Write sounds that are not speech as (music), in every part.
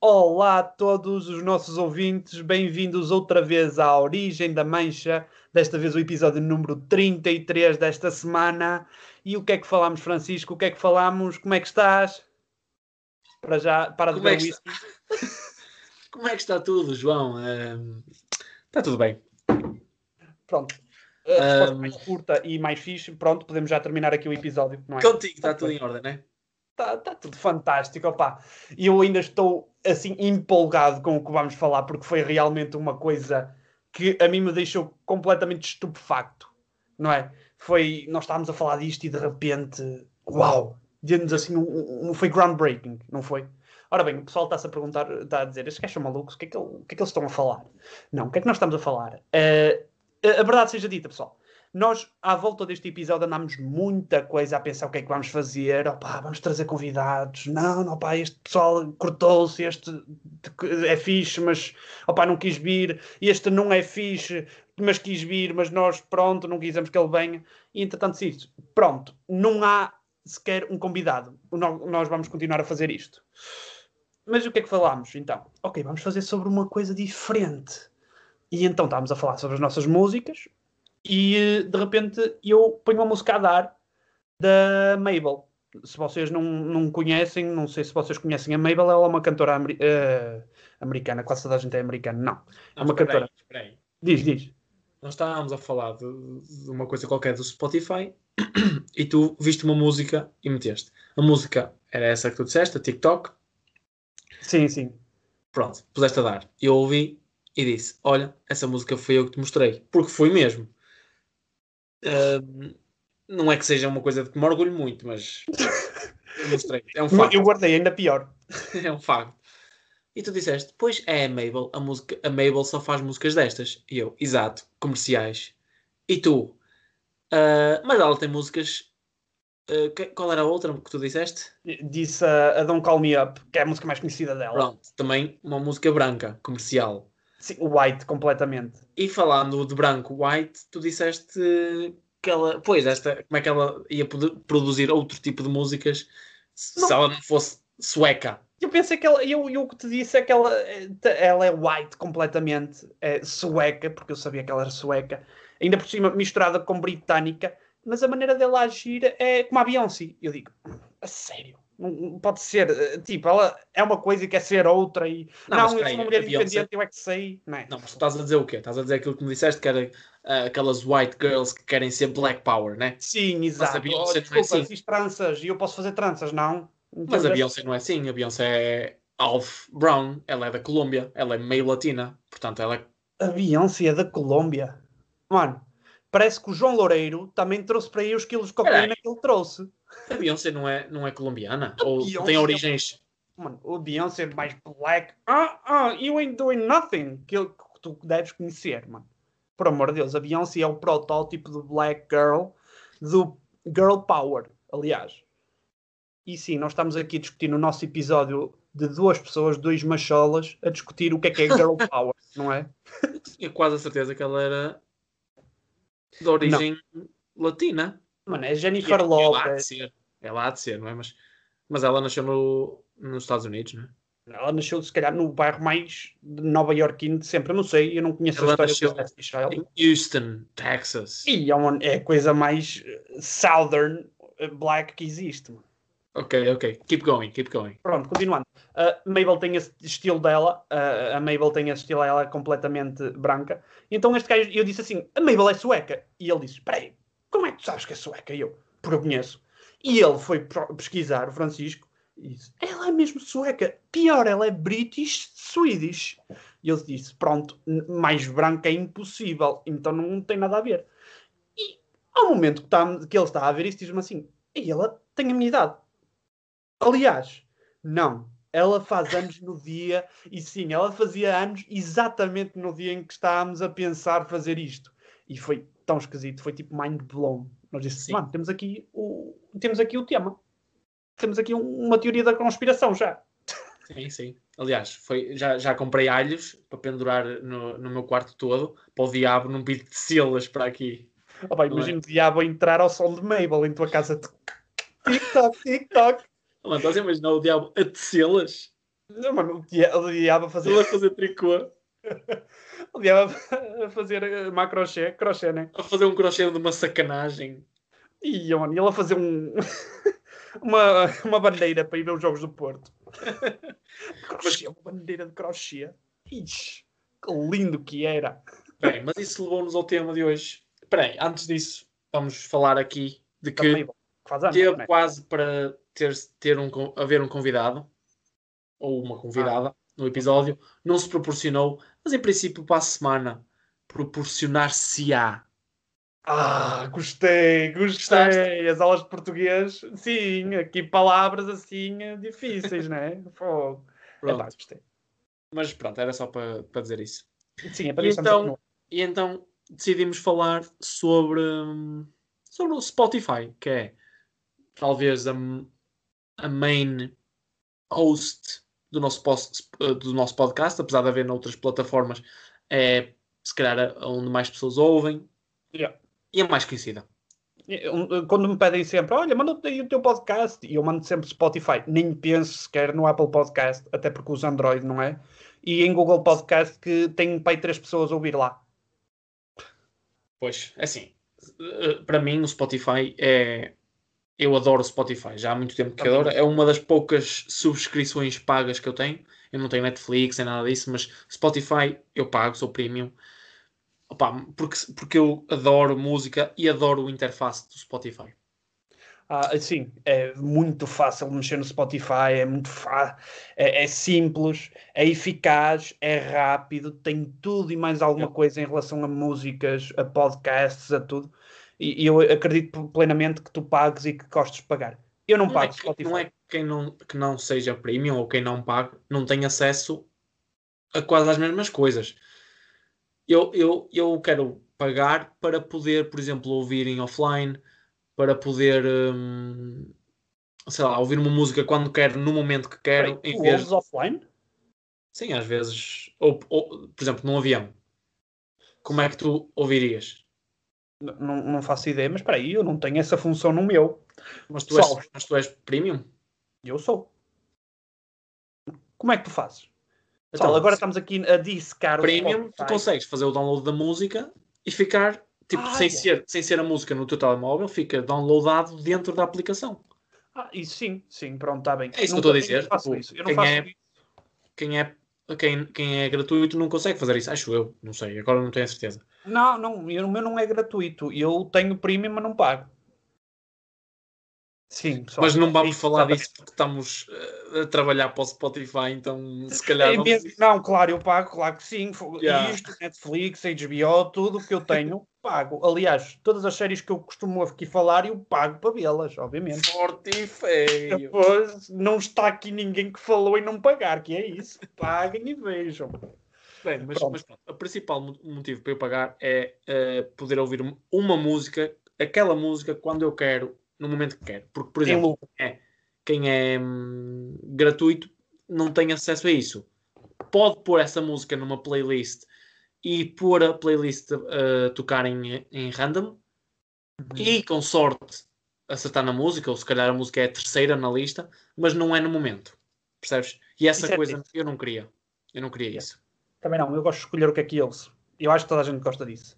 Olá a todos os nossos ouvintes, bem-vindos outra vez à Origem da Mancha, desta vez o episódio número 33 desta semana. E o que é que falámos, Francisco? O que é que falámos? Como é que estás? Para já, para de Como é o está? (laughs) Como é que está tudo, João? Ahm, está tudo bem. Pronto. A resposta Ahm. mais curta e mais fixe. Pronto, podemos já terminar aqui o episódio, não é? Contigo está tudo em ordem, não é? Está tá tudo fantástico, opá. E eu ainda estou assim empolgado com o que vamos falar, porque foi realmente uma coisa que a mim me deixou completamente estupefacto, não é? Foi, nós estávamos a falar disto e de repente, uau, deu-nos assim um, um- foi groundbreaking, não foi? Ora bem, o pessoal está-se a perguntar, está a dizer, estes gajos são malucos, o que, é que, o que é que eles estão a falar? Não, o que é que nós estamos a falar? Eh, a verdade seja dita, pessoal. Nós, à volta deste episódio, andámos muita coisa a pensar o que é que vamos fazer. Opá, vamos trazer convidados. Não, não, opá, este pessoal cortou-se, este é fixe, mas opá, não quis vir. Este não é fixe, mas quis vir, mas nós, pronto, não quisemos que ele venha. E entretanto, isto, pronto, não há sequer um convidado. Nó- Nós vamos continuar a fazer isto. Mas o que é que falámos, então? Ok, vamos fazer sobre uma coisa diferente. E então estávamos a falar sobre as nossas músicas, e eh, de repente eu ponho uma música a dar da Mabel. Se vocês não, não conhecem, não sei se vocês conhecem a Mabel, ela é uma cantora ameri- eh, americana, quase toda a gente é americana, não. É uma cantora. aí, espera aí. Diz, diz. Nós estávamos a falar de, de uma coisa qualquer do Spotify (clears throat) e tu viste uma música e meteste. A música era essa que tu disseste, a TikTok. Sim, sim. Pronto, puseste a dar. Eu ouvi e disse: Olha, essa música foi eu que te mostrei. Porque foi mesmo. Não é que seja uma coisa de que me orgulho muito, mas (laughs) eu mostrei. É um facto. Eu guardei ainda pior. (laughs) é um facto. E tu disseste, pois é a Mabel, a, música, a Mabel só faz músicas destas. E eu, exato, comerciais. E tu, "Ah, mas ela tem músicas. que- qual era a outra que tu disseste? Disse a, a Don't Call Me Up, que é a música mais conhecida dela. Pronto, também uma música branca, comercial. Sim, White, completamente. E falando de branco, white, tu disseste que ela, pois, esta, como é que ela ia poder produzir outro tipo de músicas se Não. ela não fosse sueca? Eu pensei que ela, eu, eu o que te disse é que ela, ela é white completamente, é sueca, porque eu sabia que ela era sueca, ainda por cima misturada com britânica, mas a maneira dela agir é como a Beyoncé. Eu digo, a sério, não, pode ser, eh, tipo, ela é uma coisa e quer ser outra e Não, não, mas eu sou uma mulher independente, eu é que sei, não é? Não, mas tu estás a dizer o quê? Estás a dizer aquilo que me disseste, que era ah, aquelas white girls que querem ser black power, né? Sim, exato. a Beyoncé Oh, não é desculpa, assim. fiz tranças e eu posso fazer tranças, não? Então, Mas a Beyoncé não é assim, a Beyoncé é half brown, ela é da Colômbia, ela é meio latina, portanto ela é... A Beyoncé é da Colômbia. Mano, parece que o João Loureiro também trouxe para aí os quilos de cocaína que ele trouxe. A Beyoncé não é, não é colombiana? A Ou Beyoncé tem é- origens... Mano, o Beyoncé é mais black. Ah, ah, you ain't doing nothing. Que, tu deves conhecer, mano. Por amor de Deus, a Beyoncé é o protótipo do black girl, do girl power, aliás. E sim, nós estamos aqui a discutir no nosso episódio de duas pessoas, dois macholas, a discutir o que é que é girl (laughs) power, não é? Eu tinha quase a certeza que ela era de origem latina. Mano, é E Jennifer Lopez. Ela há de ser, não é? Mas, mas ela nasceu no, nos Estados Unidos, não é? Ela nasceu, se calhar, no bairro mais de Nova Iorquino de sempre. Eu não sei, eu não conheço Ela a história nasceu Destiny Child. Em Houston, Texas. E é, uma, é a coisa mais eh, southern eh, black que existe. mano. Ok, ok. Keep going, keep going. Pronto, continuando. A Mabel tem esse estilo dela. a- a Mabel tem esse estilo, ela é completamente branca. Então este gajo, eu disse assim, a Mabel é sueca. E ele disse, espera aí, como é que tu sabes que é sueca? E eu, porque eu conheço. E ele foi pesquisar, o Francisco, e disse, ela é mesmo sueca. Pior, ela é British Swedish. E ele disse, pronto, mais branca é impossível. Então não tem nada a ver. E ao momento que, tá- que ele está a ver isso, diz-me assim, e ela tem a minha idade. Aliás, não. Ela faz anos no dia, e sim, ela fazia anos exatamente no dia em que estávamos a pensar fazer isto. E foi tão esquisito, foi tipo mind blown. Nós disse, Sim. mano, temos aqui o, temos aqui o tema. Temos aqui um- uma teoria da conspiração já. Sim, sim. Aliás, foi, já, já comprei alhos para pendurar no, no meu quarto todo, para o diabo não de selas para aqui. Oh, bem, Não é? imagina o diabo a entrar ao som de Mabel em tua casa. Tic-toc, tic-toc. Oh, estás a imaginar o diabo a tecê-las? Não, mano, odiava Ele fazer, a fazer tricô, (laughs) odiava fazer eh, macrochê, crochê, né? a fazer um crochê de uma sacanagem. E, mano, ele a fazer um, (laughs) uma, uma bandeira para ir ver os jogos do Porto. (laughs) crochê, uma bandeira de crochê. Ixi, que lindo que era. Bem, mas isso levou-nos ao tema de hoje. Espera aí, antes disso, vamos falar aqui de que teve né? quase para ter, ter um, haver um convidado ou uma convidada no episódio, não se proporcionou, mas em princípio para a semana proporcionar-se-á. Ah, gostei, gostei. As aulas de português, sim, aqui palavras assim eh, difíceis, (laughs) né? Pronto. Epá, gostei. Mas pronto, era só para, para dizer isso. Sim, é para E então, e então decidimos falar sobre, sobre o Spotify, que é talvez a, a main host do nosso, do nosso podcast, apesar de haver noutras plataformas, é se calhar onde mais pessoas ouvem Yeah. E é mais conhecida. Quando me pedem sempre, olha, manda aí o teu podcast, e eu mando sempre Spotify, nem penso sequer no Apple Podcast, até porque uso Android, não é? E em Google Podcast, que tem pai três pessoas a ouvir lá. Pois, é assim, eh, para mim o Spotify é. Eu adoro o Spotify, já há muito tempo que adoro. É uma das poucas subscrições pagas que eu tenho. Eu não tenho Netflix, nem nada disso, mas Spotify eu pago, sou premium. Opa, porque, porque eu adoro música e adoro o interface do Spotify. Ah, sim, é muito fácil mexer no Spotify, é muito fácil, é, é simples, é eficaz, é rápido, tem tudo e mais alguma coisa em relação a músicas, a podcasts, a tudo. E, e eu acredito plenamente que tu pagues e que gostes de pagar. Eu não, Não é, pago que- Spotify. não é quem não, que não seja premium ou quem não pague, não tem acesso a quase as mesmas coisas. Eu, eu, eu quero pagar para poder, por exemplo, ouvir em offline, para poder, hum, sei lá, ouvir uma música quando quero, no momento que quero, Peraí, em tu vez ouves offline? Sim, às vezes, ou, ou, por exemplo, num avião. Como é que tu ouvirias? Não, não faço ideia, mas espera aí, eu não tenho essa função no meu. Mas tu és, mas tu és premium? Eu sou. Como é que tu fazes? Então, agora estamos aqui a dissecar o premium, tu consegues fazer o download da música e ficar, tipo, Ah, sem, é. ser, sem ser a música no teu telemóvel, fica downloadado dentro da aplicação. Ah, isso sim, sim, pronto, está bem. É isso que eu estou a dizer, faço tipo, isso. Eu não quem faço é- isso. Quem é, quem, quem é gratuito não consegue fazer isso, acho eu, não sei, agora não tenho a certeza. Não, não, o meu não é gratuito. Eu tenho premium, mas não pago. Sim, pessoal. Mas não vamos falar exatamente. disso porque estamos eh, a trabalhar para o Spotify, então se calhar É vamos- mesmo- Não, claro, eu pago, claro que sim. Yeah. Isto, Netflix, HBO, tudo o que eu tenho, (laughs) pago. Aliás, todas as séries que eu costumo aqui falar, eu pago para vê-las, obviamente. forte e feio. Depois, não está aqui ninguém que falou em não pagar, que é isso. Paguem e vejam. Bem, mas, Pronto. mas pronto, o principal mo- motivo para eu pagar é eh, poder ouvir um- uma música, aquela música, quando eu quero, no momento que quero. Porque, por Em exemplo, lucro. quem é hum, gratuito não tem acesso a isso. Pode pôr essa música numa playlist e pôr a playlist a tocar em, em random e, com sorte, acertar na música, ou se calhar a música é a terceira na lista, mas não é no momento. Percebes? E essa Isso é coisa triste. eu não queria. Eu não queria Yeah. isso. Também não, eu gosto de escolher o que é que eu ouço. Eu acho que toda a gente gosta disso.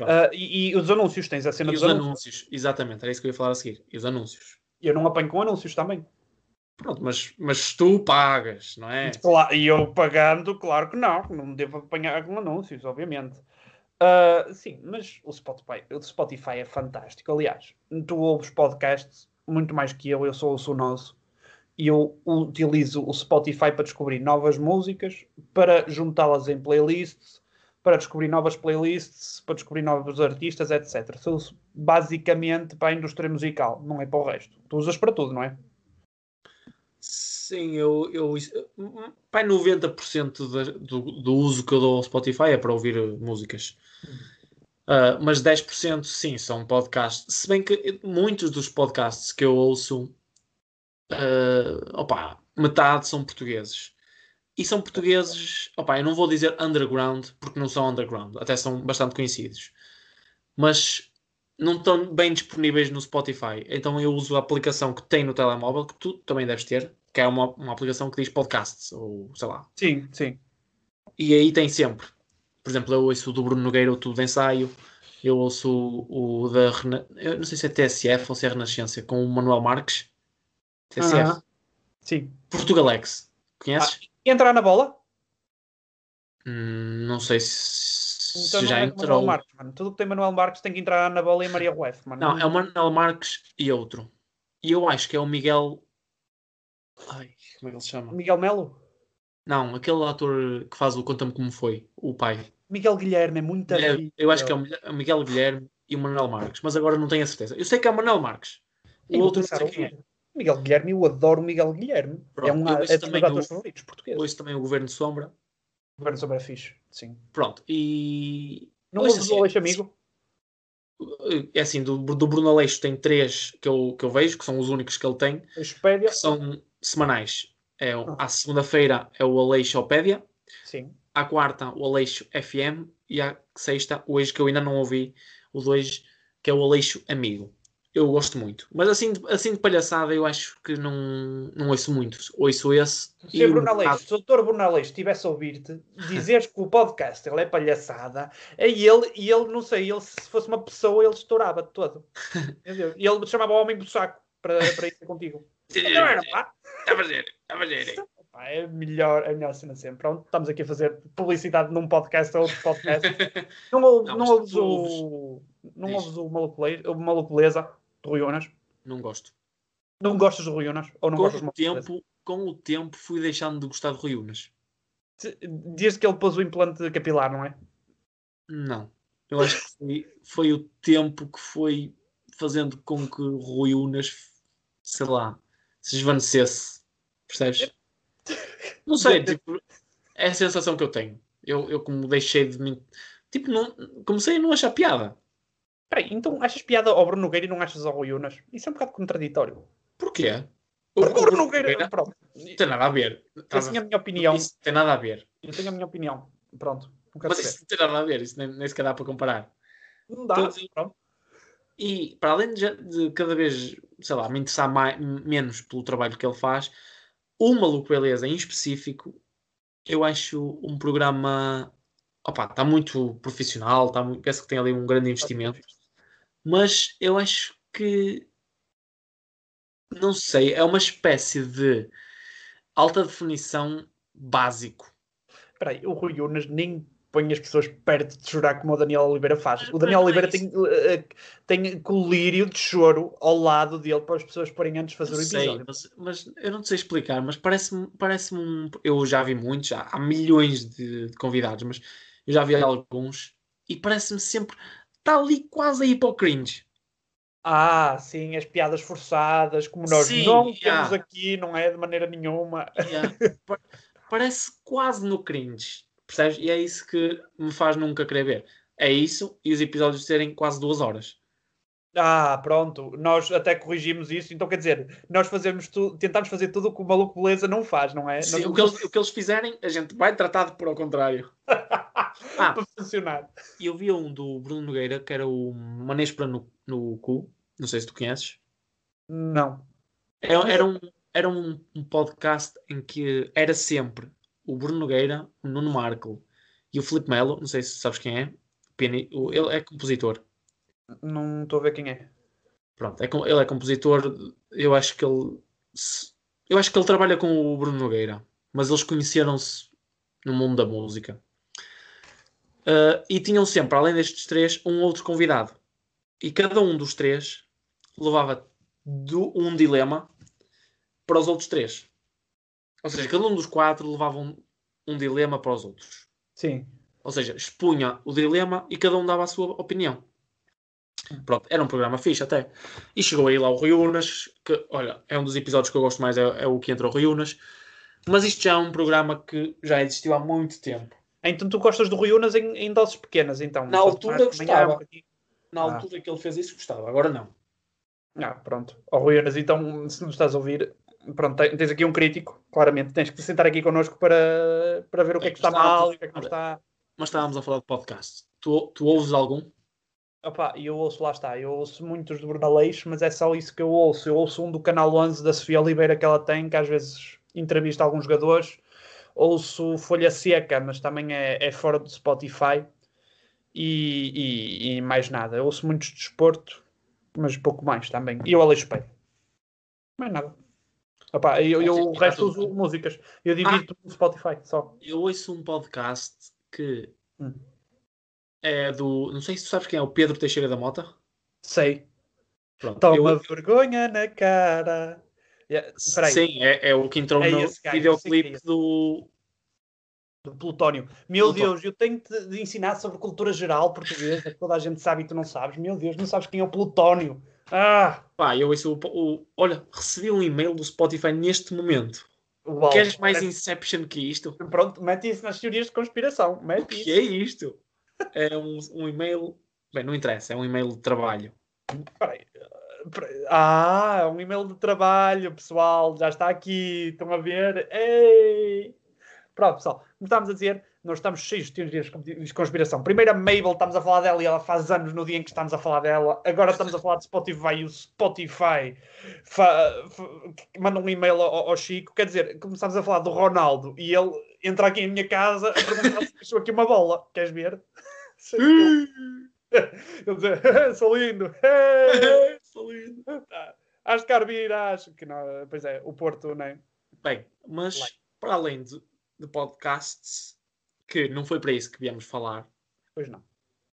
Ah, e, e os anúncios, tens a cena E dos os anúncios. anúncios, exatamente, era isso que eu ia falar a seguir. E os anúncios. Eu não apanho com anúncios também. Pronto, mas, mas tu pagas, não é? Claro, e eu pagando, claro que não, não devo apanhar com anúncios, obviamente. Ah, sim, mas o Spotify, o Spotify é fantástico. Aliás, tu ouves podcasts muito mais que eu, eu sou o nosso. E eu utilizo o Spotify para descobrir novas músicas, para juntá-las em playlists, para descobrir novas playlists, para descobrir novos artistas, etc. Sou basicamente para a indústria musical, não é para o resto. Tu usas para tudo, não é? Sim, eu, eu pai, 90% da- do, do uso que eu dou ao Spotify é para ouvir uh, músicas. Uh, mas 10% sim, são podcasts. Se bem que muitos dos podcasts que eu ouço, uh, opa, metade são portugueses. E são portugueses, opa, eu não vou dizer underground, porque não são underground, até são bastante conhecidos. Mas não estão bem disponíveis no Spotify. Então eu uso a aplicação que tem no telemóvel, que tu também deves ter, que é uma, uma aplicação que diz podcasts, ou sei lá. Sim, sim. E aí tem sempre. Por exemplo, eu ouço o do Bruno Nogueira, o Tudo de Ensaio. Eu ouço o, o da. Rena... Eu não sei se é TSF ou se é Renascença, com o Manuel Marques. TSF. Aham. Sim. Portugalex. Conheces? E entrar na bola? Hum, não sei se, Então se já é entrou. Manuel Marques, mano. Tudo que tem Manuel Marques tem que entrar na bola e Maria Rueff, mano. Não, é o Manuel Marques e outro. E eu acho que é o Miguel. Ai, como é que ele se chama? Miguel Melo? Não, aquele ator que faz o Conta-me Como Foi, o pai. Miguel Guilherme é muito Guilherme- eu acho que é o Miguel- Guilherme e o Manuel Marques, mas agora não tenho a certeza. Eu sei que é o Manuel Marques. O outro não sei quem é. Miguel Guilherme, eu adoro o Miguel Guilherme. Pronto, é um é dos meus atores o- favoritos portugueses. Ouço também o Governo de Sombra. O Governo Sombra é fixe, sim. Pronto, e. Não Ouço assim, o Aleixo Amigo? É assim, do, do Bruno Aleixo tem três que eu, que eu vejo, que são os únicos que ele tem, Expédia? que são semanais. É, o- Ah. à segunda-feira é o Aleixopédia, Sim. à quarta o Aleixo FM e à sexta, hoje que eu ainda não ouvi, o dois, que é o Aleixo Amigo. Eu gosto muito. Mas assim, de- assim de palhaçada eu acho que não, não ouço muito. Ouço esse. Se Bruno Aleixo, se o doutor Bruno Aleixo estivesse a ouvir-te, dizeres que o podcast ele é palhaçada, é ele, e ele, não sei, ele se fosse uma pessoa, ele estourava de todo. (laughs) Entendeu? E ele chamava o homem do saco para, para ir contigo. Não era, pá. A fazer, a fazer. Pá, É melhor, é a melhor cena sempre. Pronto, estamos aqui a fazer publicidade num podcast a outro podcast. (laughs) Não, Não, não ouves o. Não ouves o Maluculeza de Rui Unas? Não gosto. Não gostas de Rui Unas? Ou não Com gostas o, tempo, com o tempo fui deixando de gostar de Rui Unas. Desde que ele pôs o implante capilar, não é? Não. Eu acho que foi, foi o tempo que foi fazendo com que Rui Unas, sei lá, se esvanecesse. Percebes? Não sei, tipo, é a sensação que eu tenho. Eu, eu como deixei de mim. Tipo, não, comecei a não achar piada. Peraí, então achas piada ao Bruno Nogueira e não achas ao Rui Unas? Isso é um bocado contraditório. Porquê? Porque o O- Bruno o- Nogueira. Pronto. Não tem nada a ver. Eu tenho a minha opinião. Tá Isso tem nada a ver. Eu tenho a minha opinião. Pronto. Mas isso não tem nada a ver. Isso nem, nem sequer dá para comparar. Não dá. Todos- Pronto. E para além de, de cada vez, sei lá, me interessar mais, menos pelo trabalho que ele faz, o Maluco Beleza em específico, eu acho um programa. Opa, está muito profissional, está muito, parece que tem ali um grande investimento, mas eu acho que. Não sei, é uma espécie de alta definição básico. Espera aí, o Rui Unas nem põe as pessoas perto de chorar como o Daniel Oliveira faz. O Daniel Oliveira tem, eh, tem colírio de choro ao lado dele para as pessoas porem antes de fazer Não o sei, episódio. mas, mas eu não sei explicar, mas parece-me parece um. Eu já vi muitos, já, há milhões de, de convidados, mas eu já vi alguns e parece-me sempre. Está ali quase a ir para o cringe. Ah, sim, as piadas forçadas, como nós Sim, não yeah. temos aqui, não é de maneira nenhuma. Yeah. Pa- parece quase no cringe, percebes? E é isso que me faz nunca querer ver. É isso e os episódios serem quase duas horas. Ah, pronto, nós até corrigimos isso, então quer dizer, nós fazemos tudo, tentamos fazer tudo o que o maluco beleza não faz, não é? Sim, Nós o, que eles, o que eles fizerem, a gente vai tratar de por ao contrário. (laughs) Ah, para funcionar. E eu vi um do Bruno Nogueira que era o Manespra no, no cu. Não sei se tu conheces. Não. Era, era um, era um, um podcast em que era sempre o Bruno Nogueira, o Nuno Marco e o Filipe Melo. Não sei se sabes quem é. Ele é compositor. Não estou a ver quem é. Pronto, é, com- ele é compositor. Eu acho que ele. Eu acho que ele trabalha com o Bruno Nogueira, mas eles conheceram-se no mundo da música. Ah, e tinham sempre, além destes três, um outro convidado. E cada um dos três levava do- um dilema para os outros três. Ou seja, cada um dos quatro levava um, um dilema para os outros. Sim. Ou seja, expunha o dilema e cada um dava a sua opinião. Pronto, era um programa fixe até. E chegou aí lá o Rui Unas, que, olha, é um dos episódios que eu gosto mais, é, é o que entra o Rui Unas. Mas isto já é um programa que já existiu há muito tempo. Então tu gostas do Rui Unas em, em doses pequenas, então? Na altura gostava. um. Na Ah. altura que ele fez isso, gostava, agora não. Ah, pronto. Ó Rui Unas, então, se nos estás a ouvir, pronto, te- tens aqui um crítico, claramente. Tens que sentar aqui connosco para, para ver o que é que está Está- mal e o que é que não está. Mas estávamos a falar de podcast. Tu, tu ouves algum? Opa, e eu ouço, lá está, eu ouço muitos de Brunaleixo, mas é só isso que eu ouço. Eu ouço um do Canal 11 da Sofia Oliveira que ela tem, que às vezes entrevista alguns jogadores. Ouço Folha Seca, mas também é, é fora do Spotify. E, e, e, mais nada. Eu ouço muitos de desporto, mas pouco mais também. E eu Aleixo Peio. Mais nada. Opa, eu, eu o resto uso músicas. Eu divido ah, no Spotify só. Eu ouço um podcast que... Hum é do. Não sei se tu sabes quem é o Pedro Teixeira da Mota. Sei. Pronto, Toma eu... vergonha na cara. Yeah, Sim, é, é, o que entrou é no videoclipe do. Do Plutónio. Meu Plutónio. Deus, eu tenho de ensinar sobre cultura geral portuguesa, que toda a gente sabe e tu não sabes. Meu Deus, não sabes quem é o Plutónio. Ah! Pá, eu ouço o, o, Olha, recebi um e-mail do Spotify neste momento. Uau, Queres mais parece... Inception que isto? Pronto, mete isso nas teorias de conspiração. Mete o que isso. é isto? É um, um e-mail. Bem, não interessa, é um e-mail de trabalho. Ah, é um e-mail de trabalho, pessoal. Já está aqui. Estão a ver? Ei! Pronto, pessoal. Como estávamos a dizer, nós estamos cheios de teorias de conspiração. Primeiro a Mabel, estamos a falar dela e ela faz anos no dia em que estamos a falar dela. Agora estamos a falar de Spotify e o Spotify manda um e-mail ao, ao, Chico. Quer dizer, começamos a falar do Ronaldo e ele entra aqui em minha casa a perguntar se deixou aqui uma bola. Queres ver? (laughs) (laughs) Ele dizer, sou lindo, (laughs) sou lindo. Tá. Acho que Arbir, acho que não. Pois é, o Porto, não é? Bem, mas Like. para além de, de podcasts, que não foi para isso que viemos falar. Pois não.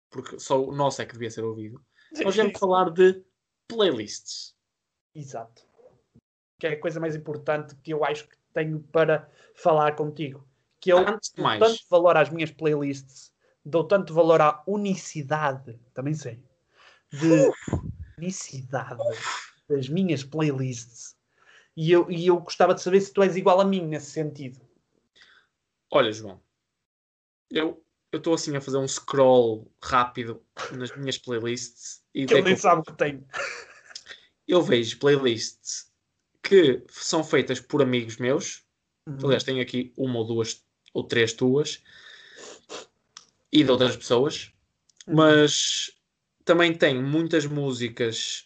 Porque só o nosso é que devia ser ouvido. Nós viemos falar de playlists. Exato. Que é a coisa mais importante que eu acho que tenho para falar contigo. Que eu Antes de mais. tanto valor às minhas playlists dou tanto valor à unicidade, também sei, de unicidade das minhas playlists. E eu, e eu gostava de saber se tu és igual a mim nesse sentido. Olha, João, eu estou assim a fazer um scroll rápido nas minhas playlists e que eu nem sabe o que tenho. Eu vejo playlists que são feitas por amigos meus. Uhum. Aliás, tenho aqui uma ou duas ou três tuas e de outras pessoas, uhum. mas também tem muitas músicas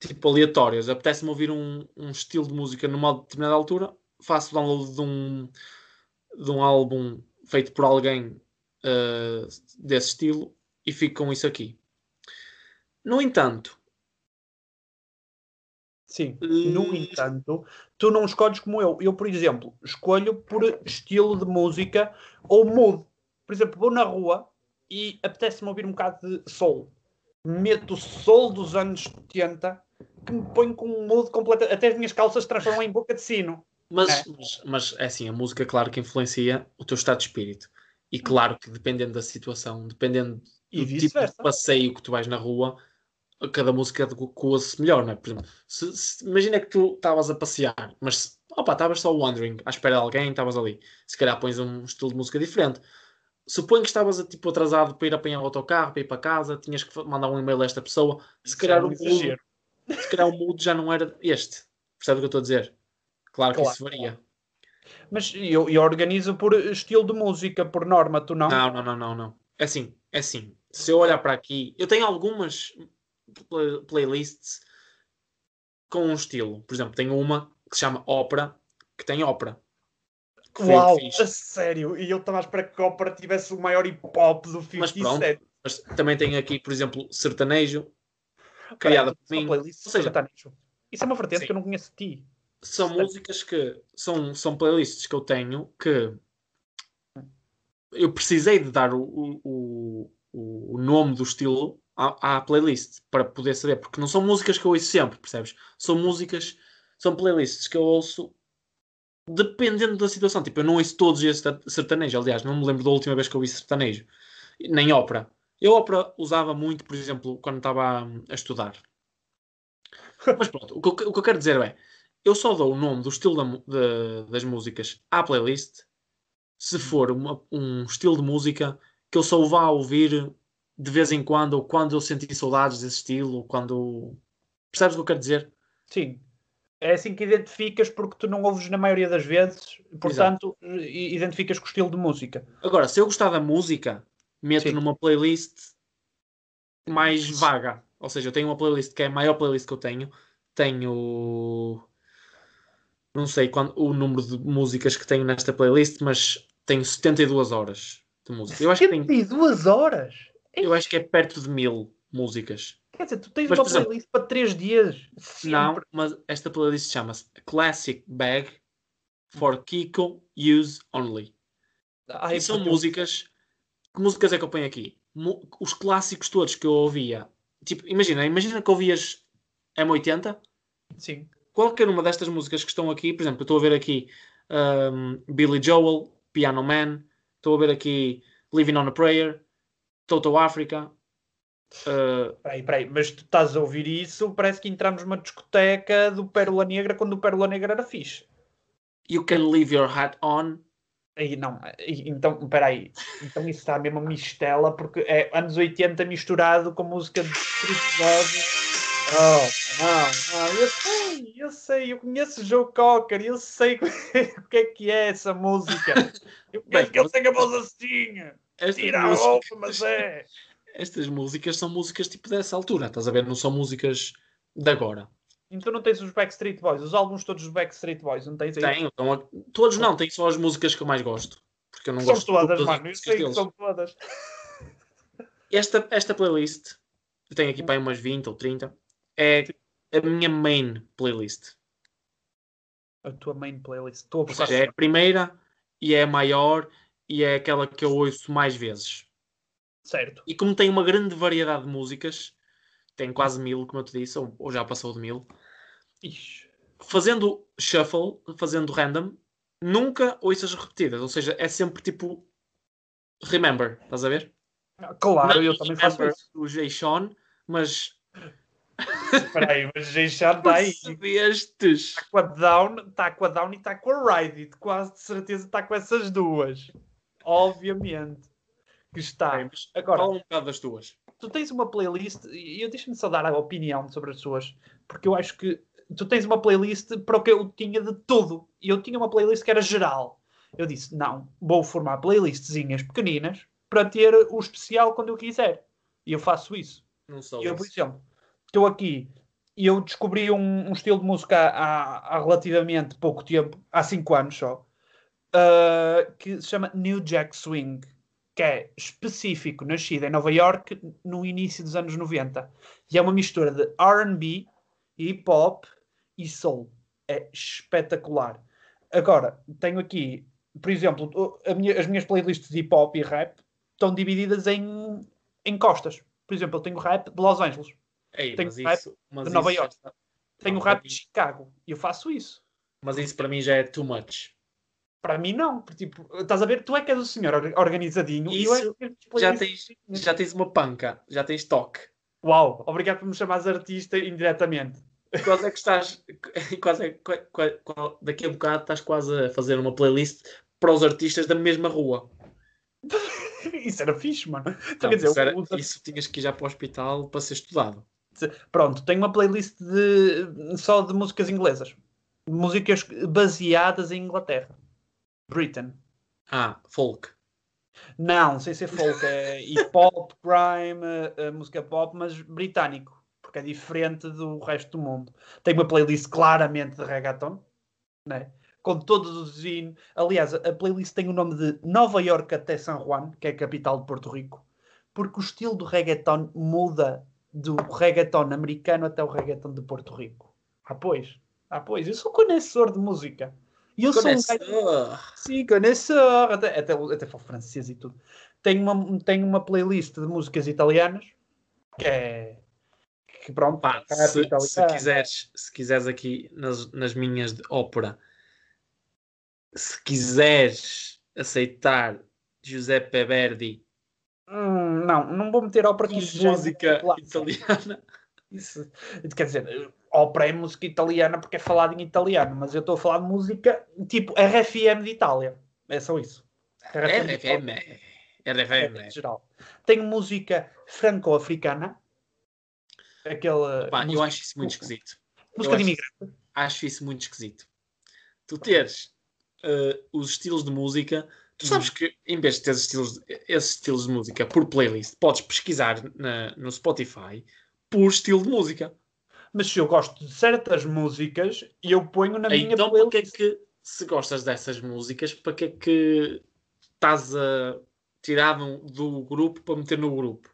tipo aleatórias. Apetece-me ouvir um, um estilo de música numa determinada altura, faço download de um, de um álbum feito por alguém uh, desse estilo e fico com isso aqui. No entanto, Sim, no uh... entanto, tu não escolhes como eu. Eu, por exemplo, escolho por estilo de música ou mood por exemplo, vou na rua e apetece-me ouvir um bocado de soul. Meto o soul dos anos 70 que me põe com um mood completo. Até as minhas calças se transformam em boca de sino. Mas, é. mas, mas é assim, a música, claro que influencia o teu estado de espírito. E claro que dependendo da situação, dependendo do tipo de passeio que tu vais na rua, cada música adequa-se melhor, não é? Por exemplo, se, se, imagina que tu estavas a passear, mas opa, estavas só wandering, à espera de alguém, estavas ali. Se calhar pões um estilo de música diferente suponho que estavas tipo, atrasado para ir apanhar o autocarro, para ir para casa, tinhas que mandar um e-mail a esta pessoa. Se calhar, é um o mood, se calhar o mood já não era este. Percebe o que eu estou a dizer? Claro que claro. isso varia. Mas eu, eu organizo por estilo de música, por norma, tu não? Não, não, não, não, não. É assim, é assim. Se eu olhar para aqui, eu tenho algumas play playlists com um estilo. Por exemplo, tenho uma que se chama Ópera, que tem ópera. Uau, a sério. E eu estava a esperar que a ópera tivesse o maior hip hop do 57. Mas pronto, mas também tenho aqui, por exemplo, sertanejo, criada por mim. Ou seja, sertanejo. Isso é uma vertente sim. que eu não conheço de ti. São músicas que são, são playlists que eu tenho que eu precisei de dar o, o, o, o nome do estilo à, à, playlist para poder saber, porque não são músicas que eu ouço sempre, percebes? São músicas, são playlists que eu ouço dependendo da situação. Tipo, eu não ouço todos esses sertanejo. Aliás, não me lembro da última vez que eu ouvi sertanejo. Nem ópera. Eu ópera usava muito, por exemplo, quando estava a, estudar. Mas pronto, o que, o que, eu quero dizer é, eu só dou o nome do estilo da, de, das músicas à playlist se for uma, um estilo de música que eu só vá ouvir de vez em quando, ou quando eu senti saudades desse estilo, quando... Percebes o que eu quero dizer? Sim, é assim que identificas porque tu não ouves na maioria das vezes, portanto, Exato. identificas com o estilo de música. Agora, se eu gostar da música, meto Sim. numa playlist mais vaga. Ou seja, eu tenho uma playlist que é a maior playlist que eu tenho. Tenho. Não sei quando, o número de músicas que tenho nesta playlist, mas tenho 72 horas de música. Eu acho que, tenho, 72 horas? Eu acho que é perto de mil músicas. Quer dizer, tu tens Mas, uma por exemplo, playlist para 3 dias. Não, Sempre. mas esta playlist chama-se Classic Bag for Kiko Use Only. Ai, e são músicas. Que músicas é que eu ponho aqui? Os clássicos todos que eu ouvia. Tipo, imagina, imagina que ouvias M80. Sim. Qualquer uma destas músicas que estão aqui, por exemplo, eu estou a ver aqui um, Billy Joel, Piano Man, estou a ver aqui Living on a Prayer, Toto Africa. uh, Peraí, peraí, mas tu estás a ouvir isso, parece que entramos numa discoteca do Pérola Negra quando o Pérola Negra era fixe. you Can Leave Your Hat On. Aí, não, então, peraí, então isso está mesmo mistela, porque é anos 80 misturado com música de Street Love. Oh, não, não, eu sei, eu sei, eu conheço o Joe Cocker, eu sei (laughs) o que é que é essa música. Eu Bem, conheço que ele tem a voz assim. Estas Tira a músicas- roupa, mas é. estas músicas são músicas tipo dessa altura, estás a ver? Não são músicas de agora. Então não tens os Backstreet Boys, os álbuns todos dos Backstreet Boys, não tens aí? Tenho, então, a- todos não, tenho só as músicas que eu mais gosto. Porque eu não São gosto todas, todas as mano, eu músicas sei que deles. são todas. Esta, esta playlist, eu tenho aqui para aí umas 20 ou 30, é a minha main playlist. A tua main playlist. Estou a Ou buscar. seja, é a primeira e é a maior e é aquela que eu ouço mais vezes. Certo. E como tem uma grande variedade de músicas, tem quase mil, como eu te disse, ou, ou já passou de mil, Ixi. fazendo shuffle, fazendo random, nunca ouças repetidas. Ou seja, é sempre tipo remember, estás a ver? Claro, Não eu também faço remember isso. o Jay Sean, mas Espera aí, mas já está aí. (laughs) Está com a Down, está com a Down e está com a Ride. Quase de certeza está com essas duas. Obviamente. Que está. Bem, Agora, Fala um bocado das tuas. tu tens uma playlist, e eu deixo-me só dar a opinião sobre as suas, porque eu acho que tu tens uma playlist para o que eu tinha de tudo. E eu tinha uma playlist que era geral. Eu disse, não, vou formar playlistzinhas pequeninas para ter o especial quando eu quiser. E eu faço isso. Não sou Eu, por exemplo, estou aqui e eu descobri um, um estilo de música há, há relativamente pouco tempo, há 5 anos só, uh, que se chama New Jack Swing, que é específico, nascido em Nova York no início dos anos 90. E é uma mistura de RB, hip hop e soul. É espetacular. Agora, tenho aqui, por exemplo, minha- as minhas playlists de hip hop e rap estão divididas em, em costas. Por exemplo, eu tenho rap de Los Angeles, Ei, Tenho rap isso, de Nova York. já- tenho rap de Chicago e eu faço isso. Mas isso para mim já é too much. Para mim, não. Porque, tipo, estás a ver? Tu é que és o senhor or- organizadinho e eu é Isso que Já tens, já tens uma panca, já tens toque. Uau, obrigado por me chamares artista indiretamente. Quase é que estás. (laughs) Quase qual- qual- daqui a bocado estás quase a fazer uma playlist para os artistas da mesma rua. (laughs) Isso era fixe, mano. Então, Não, dizer, isso, era- isso tinhas que ir já para o hospital para ser estudado. Pronto, tenho uma playlist de, só de músicas inglesas. Músicas baseadas em Inglaterra. Britain. Ah, folk. Não, sem ser folk, é hip hop, (laughs) grime, eh, música pop, mas britânico, porque é diferente do resto do mundo. Tem uma playlist claramente de reggaeton, né? com todos os hinos. Aliás, a playlist tem o nome de Nova York até San Juan, que é a capital de Porto Rico, porque o estilo do reggaeton muda do reggaeton americano até o reggaeton de Porto Rico. Ah, pois, ah, pois, eu sou conhecedor de música. E eu sou um gajo-. Sim, conhecedor. Até, até, até falo francês e tudo. Tenho uma, tenho uma playlist de músicas italianas que é. Que pronto, Pá, rap se, se quiseres, se quiseres aqui nas, nas minhas de ópera, se quiseres aceitar Giuseppe Verdi Hum, não, não vou meter ópera é música italiana, Isso, quer dizer, ópera é música italiana porque é falado em italiano, mas eu estou a falar de música tipo RFM de Itália. É só isso. é Itália. RFM, É, RFM. em geral. Tenho música franco-africana. Aquela. Eu música, acho isso muito esquisito. música de acho- imigrante. Acho isso muito esquisito. Tu teres eh, os estilos de música Tu sabes que em vez de ter estilos, esses estilos de música por playlist, podes pesquisar na, no Spotify por estilo de música. Mas se eu gosto de certas músicas, eu ponho na minha então, para playlist. que é que, se gostas dessas músicas, para que é que estás a tirar do- grupo para meter no grupo?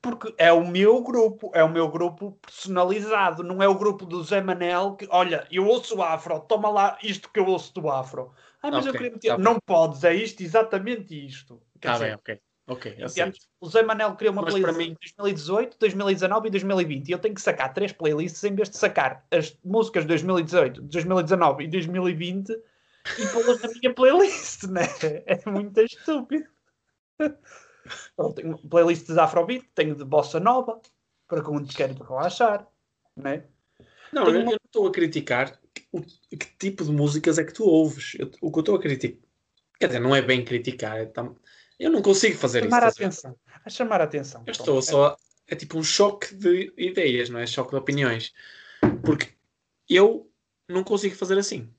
Porque é o meu grupo, é o meu grupo personalizado, não é o grupo do Zé Manel que, olha, eu ouço afro, toma lá isto que eu ouço do afro. Ai, mas eu Ok, queria meter. tá bem. não podes, é isto, exatamente isto. Está bem, ok. Ok, entendes? aceito. O Zé Manel criou uma Mas playlist mim- em 2018, 2019 e 2020 e eu tenho que sacar três playlists em vez de sacar as músicas de 2018, 2019 e 2020 e pô-las na minha playlist, (laughs) né? É muito estúpido. (laughs) Eu tenho playlists de Afrobeat, tenho de Bossa Nova, para quando quero relaxar, né? Não, Tenho eu, uma- eu não estou a criticar o, que tipo de músicas é que tu ouves. Eu- o que eu estou a criticar. Quer dizer, não é bem criticar. é tam- eu não consigo fazer Chamar a isso. atenção. A chamar a atenção. Eu Pronto. estou só. É tipo um choque de ideias, não é? Choque de opiniões. Porque eu não consigo fazer assim.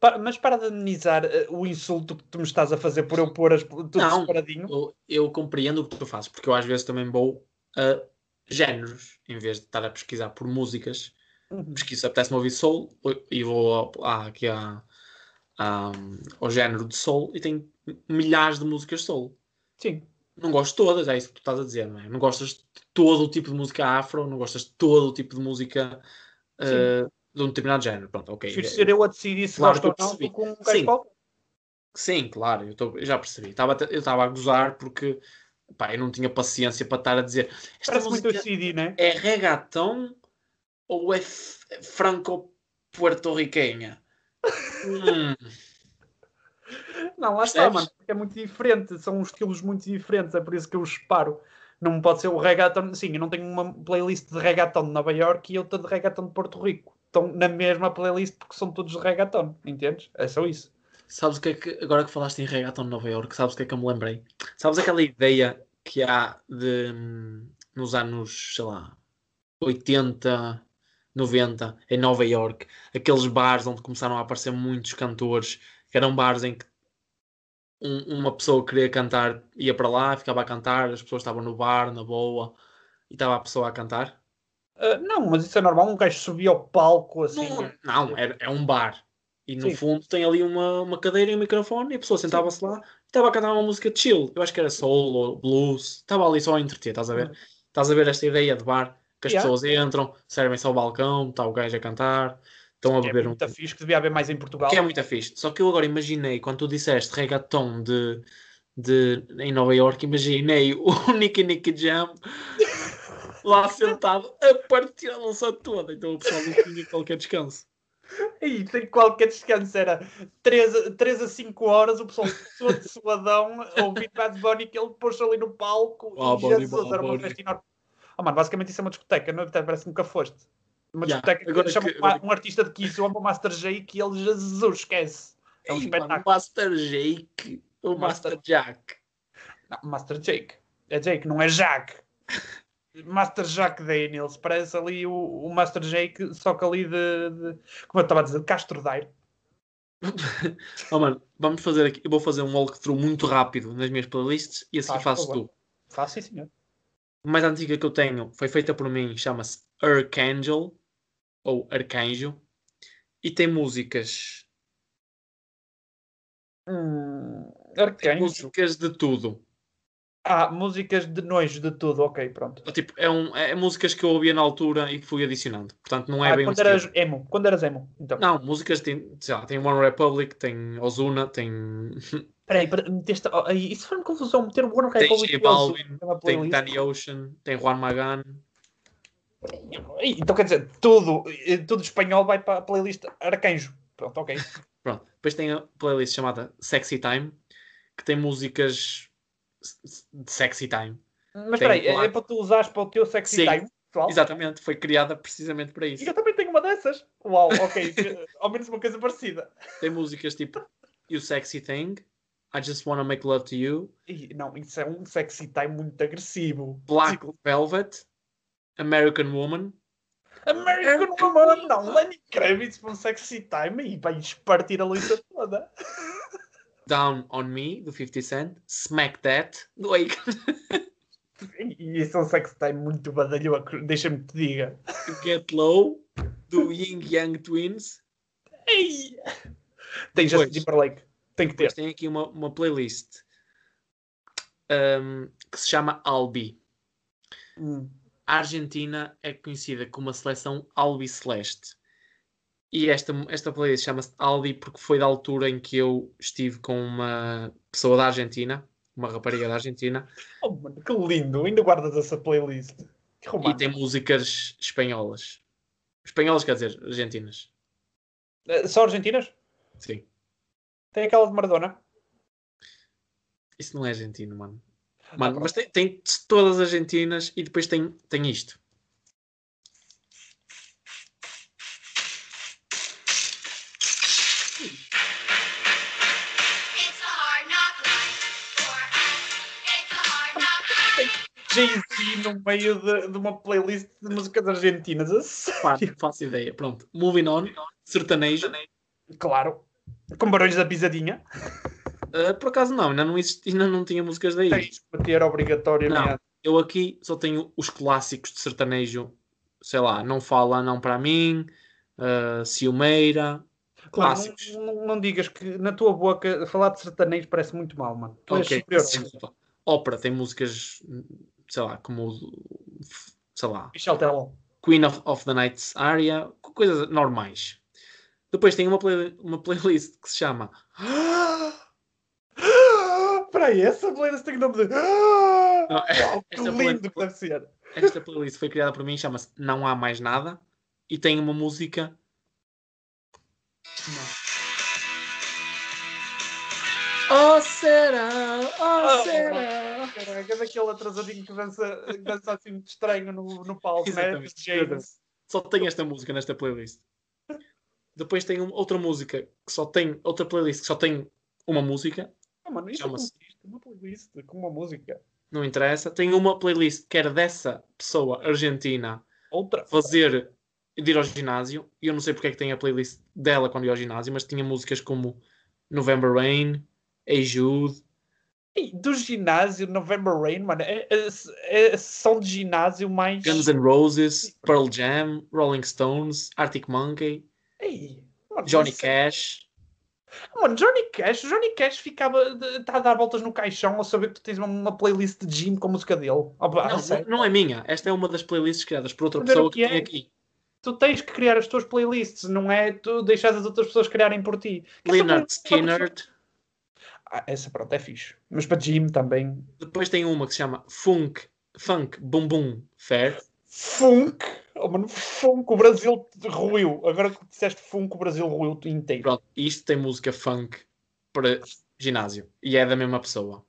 Pa- mas para de amenizar eh, o insulto que tu me estás a fazer por eu pôr as, tudo Não. separadinho. Eu, eu compreendo o que tu fazes, porque eu às vezes também vou a géneros, em vez de estar a pesquisar por músicas. Uhum. Pesquiso, apetece-me ouvir soul e vou ao- à- aqui à- ao género de soul e tem milhares de músicas soul. Sim. Não gosto de todas, é isso que tu estás a dizer, não é? Não gostas de todo o tipo de música afro, não gostas de todo o tipo de música eh, de um determinado género. Pronto, ok. Prefiro ser eu a decidir se Claro gosto ou não que um Sim. qualquer. Sim, claro, eu, tô- eu já percebi. Estava a te- eu estava a gozar porque pá, eu não tinha paciência para estar a dizer esta Parece muito música o CD, né? é reggaeton ou é f- franco-puertorriquenha? Hum, Não, lá está, mano. É muito diferente. São estilos muito diferentes. É por isso que eu os separo. Não pode ser o reggaeton. Sim, eu não tenho uma playlist de reggaeton de Nova York e outra de reggaeton de Porto Rico. Estão na mesma playlist porque são todos de reggaeton. Entendes? É só isso. sabes o que é que, agora que falaste em reggaeton de Nova York, sabes o que é que eu me lembrei? Sabes aquela ideia que há de hum, nos anos, sei lá, 80, 90, em Nova York, aqueles bares onde começaram a aparecer muitos cantores, que eram bares em que um- uma pessoa queria cantar, ia para lá, ficava a cantar, as pessoas estavam no bar, na boa, e estava a pessoa a cantar. Ah, não, mas isso é normal. Um gajo subia ao palco assim. Não, não é, é um bar. E no Sim. fundo tem ali uma, uma cadeira e um microfone e a pessoa sentava-se lá e estava a cantar uma música de chill. Eu acho que era soul ou blues. Estava ali só a entreter, estás a ver? Uhum. Estás a ver esta ideia de bar que as Yeah. pessoas entram, servem-se ao balcão, está o gajo a cantar, estão a Que é beber um. muito fixe, que devia haver mais em Portugal. Que é muito fixe. Só que eu agora imaginei, quando tu disseste reggaeton de, de, em Nova York, imaginei o (laughs) Nicky Nicky Jam lá sentado a partir a lança toda. Então o pessoal não tinha qualquer descanso. (laughs) E sem qualquer descanso, era 3, a- 3 a 5 horas, o pessoal todo suadão, ouvir Bad Bunny, que ele pôs ali no palco. Ah, e Jesus, era uma Bunny. festa enorme. Ah, mano, basicamente isso é uma discoteca, não? Até parece que nunca foste. Uma discoteca agora que chama que- uma- um artista de Kizomba, o Master J, que ele, Jesus, esquece. É um Ei, mano, espetáculo. o Master Jake, o Master- Master Jack. Não, Master Jake. É Jake, não é Jack. Master Jack Daniels, parece ali o, o Master Jake, só que ali de, de- como eu estava a dizer, de Castro Daire. (laughs) Oh, mano, vamos fazer aqui. Eu vou fazer um walkthrough muito rápido nas minhas playlists e assim Faz, faço tu. Faço sim, senhor. Mais antiga que eu tenho foi feita por mim, chama-se Archangel ou Arcanjo e tem músicas, Hum, Arcanjo. músicas de tudo. Ah, músicas de nojo de tudo, ok, pronto. Tipo, é, um, é músicas que eu ouvia na altura e que fui adicionando. Portanto, não é ah, bem um quando eras estilo. emo, quando eras emo, então. Não, músicas tem, sei lá, tem One Republic, tem Ozuna, tem, Peraí, pera- meteste, oh, isso foi uma confusão, meter o One tem Republic J o Ozuna Balvin, tem. Danny Ocean, tem Juan Magan. Então quer dizer, tudo, eh, tudo espanhol vai para a playlist Arcanjo. Pronto, ok. (laughs) Pronto. Depois tem a playlist chamada Sexy Time, que tem músicas de sexy time. Mas Tem espera aí, é, é para tu usares para o teu sexy Sim, time, pessoal? Exatamente, foi criada precisamente para isso. E eu também tenho uma dessas. Uau, ok. (laughs) eh, Ao menos uma coisa parecida. Tem músicas tipo You Sexy Thing, I Just Wanna Make Love to You, Ih, não, isso é um sexy time muito agressivo. Black Velvet, American Woman. American Woman, não, Lenny Kravitz para um sexy time e vai partir a lista toda. (laughs) Down on Me, do 50 Cent, Smack That, do Akon, E isso é um sex time muito badalhoco, deixa-me que te diga. Get Low, do Ying Yang Twins. Ei! Tem Depois. Justin Timberlake. Tem que ter. Depois tem aqui uma, uma playlist um, que se chama Albi. Hum. A Argentina é conhecida como a seleção Albi Celeste. E esta, esta playlist chama-se Albi porque foi da altura em que eu estive com uma pessoa da Argentina, uma rapariga da Argentina, Oh, mano, que lindo. Ainda guardas essa playlist. Que e tem músicas espanholas. Espanholas, quer dizer, argentinas. Eh, Só argentinas? Sim. Tem aquela de Maradona? Isso não é argentino, mano. Ah, Mano, mas tem, tem todas as argentinas e depois tem, tem isto. Jay-Z no meio de, de uma playlist de músicas argentinas. Não faço ideia. Pronto. Moving on. Sertanejo. Claro. Com barulhos da pisadinha. Uh, por acaso não, ainda não, existi, ainda não tinha músicas daí. Tens que meter obrigatoriamente. Não. Eu aqui só tenho os clássicos de sertanejo. Sei lá, Não Fala Não Para Mim, uh, Ciumeira. Clássicos. Não, não- não digas que na tua boca falar de sertanejo parece muito mal, mano. Tu. Ópera tem músicas, sei lá, como, sei lá, Michel Teló. Queen of, of the Night's Aria, co- coisas normais. Depois tem uma, play- uma playlist que se chama (gasps) aí, essa playlist tem nome de. (gasps) Não, que esta lindo que deve ser. Esta playlist foi criada por mim, chama-se Não Há Mais Nada e tem uma música. Oh será, oh será. Caraca, é daquele atrasadinho que dança, que dança assim muito estranho no, no palco, né? James. Só tem esta música nesta playlist. Depois tem um- outra música que só tem outra playlist que só tem uma música, Ah, mano, isso Chama-se- não existe. Uma playlist com uma música. não interessa. Tem uma playlist que era dessa pessoa argentina Outra. fazer de ir ao ginásio. E eu não sei porque é que tem a playlist dela quando ia ao ginásio, mas tinha músicas como November Rain, Hey Jude, Ei, do ginásio, November Rain, mano, é, é, é som de ginásio mais. Guns N' Roses, Pearl Jam, Rolling Stones, Arctic Monkey, Mano, Johnny isso- Cash. Mano, Johnny Cash, Johnny Cash ficava. Está a dar voltas no caixão ao saber que tu tens uma, playlist de gym com a música dele. Ah, Não, não é minha. Esta é uma das playlists criadas por outra pessoa que que tem é. aqui. Tu tens que criar as tuas playlists, não é tu deixares as outras pessoas criarem por ti. Leonard é Skinner. Ah, essa pronto, é fixe. Mas para gym também. Depois tem uma que se chama Funk, Funk Boom Boom Fair. Funk! Oh, mano, funk, o Brasil ruiu. Agora que disseste funk, o Brasil ruiu inteiro. Pronto, isto tem música funk para ginásio. E é da mesma pessoa.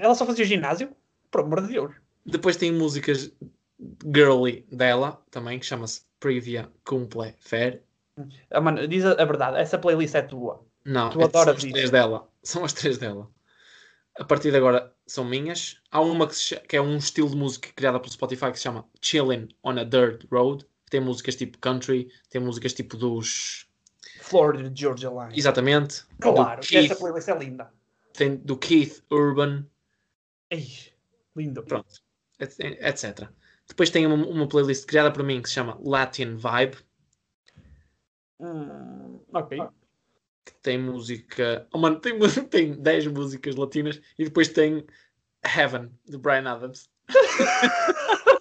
Ela só fazia ginásio? Por amor de Deus. Depois tem músicas girly dela também, que chama-se Previa Cumple Fair. Ah, mano, diz a, a verdade, essa playlist é tua. Não, Tu é- adoras são as três dela. São as três dela. A partir de agora são minhas. Há uma que, se cha- que é um estilo de música criada pelo Spotify que se chama Chillin' on a Dirt Road. Tem músicas tipo country, tem músicas tipo dos. Florida Georgia Line. Exatamente. Claro, que essa Keith, playlist é linda. tem do Keith Urban, Ei, lindo. pronto, et- etc. Depois tem uma, uma playlist criada por mim que se chama Latin Vibe, Hum, ok. Que tem música. Oh, mano, tem, (laughs) tem 10 músicas latinas e depois tem Heaven, de Brian Adams. (laughs)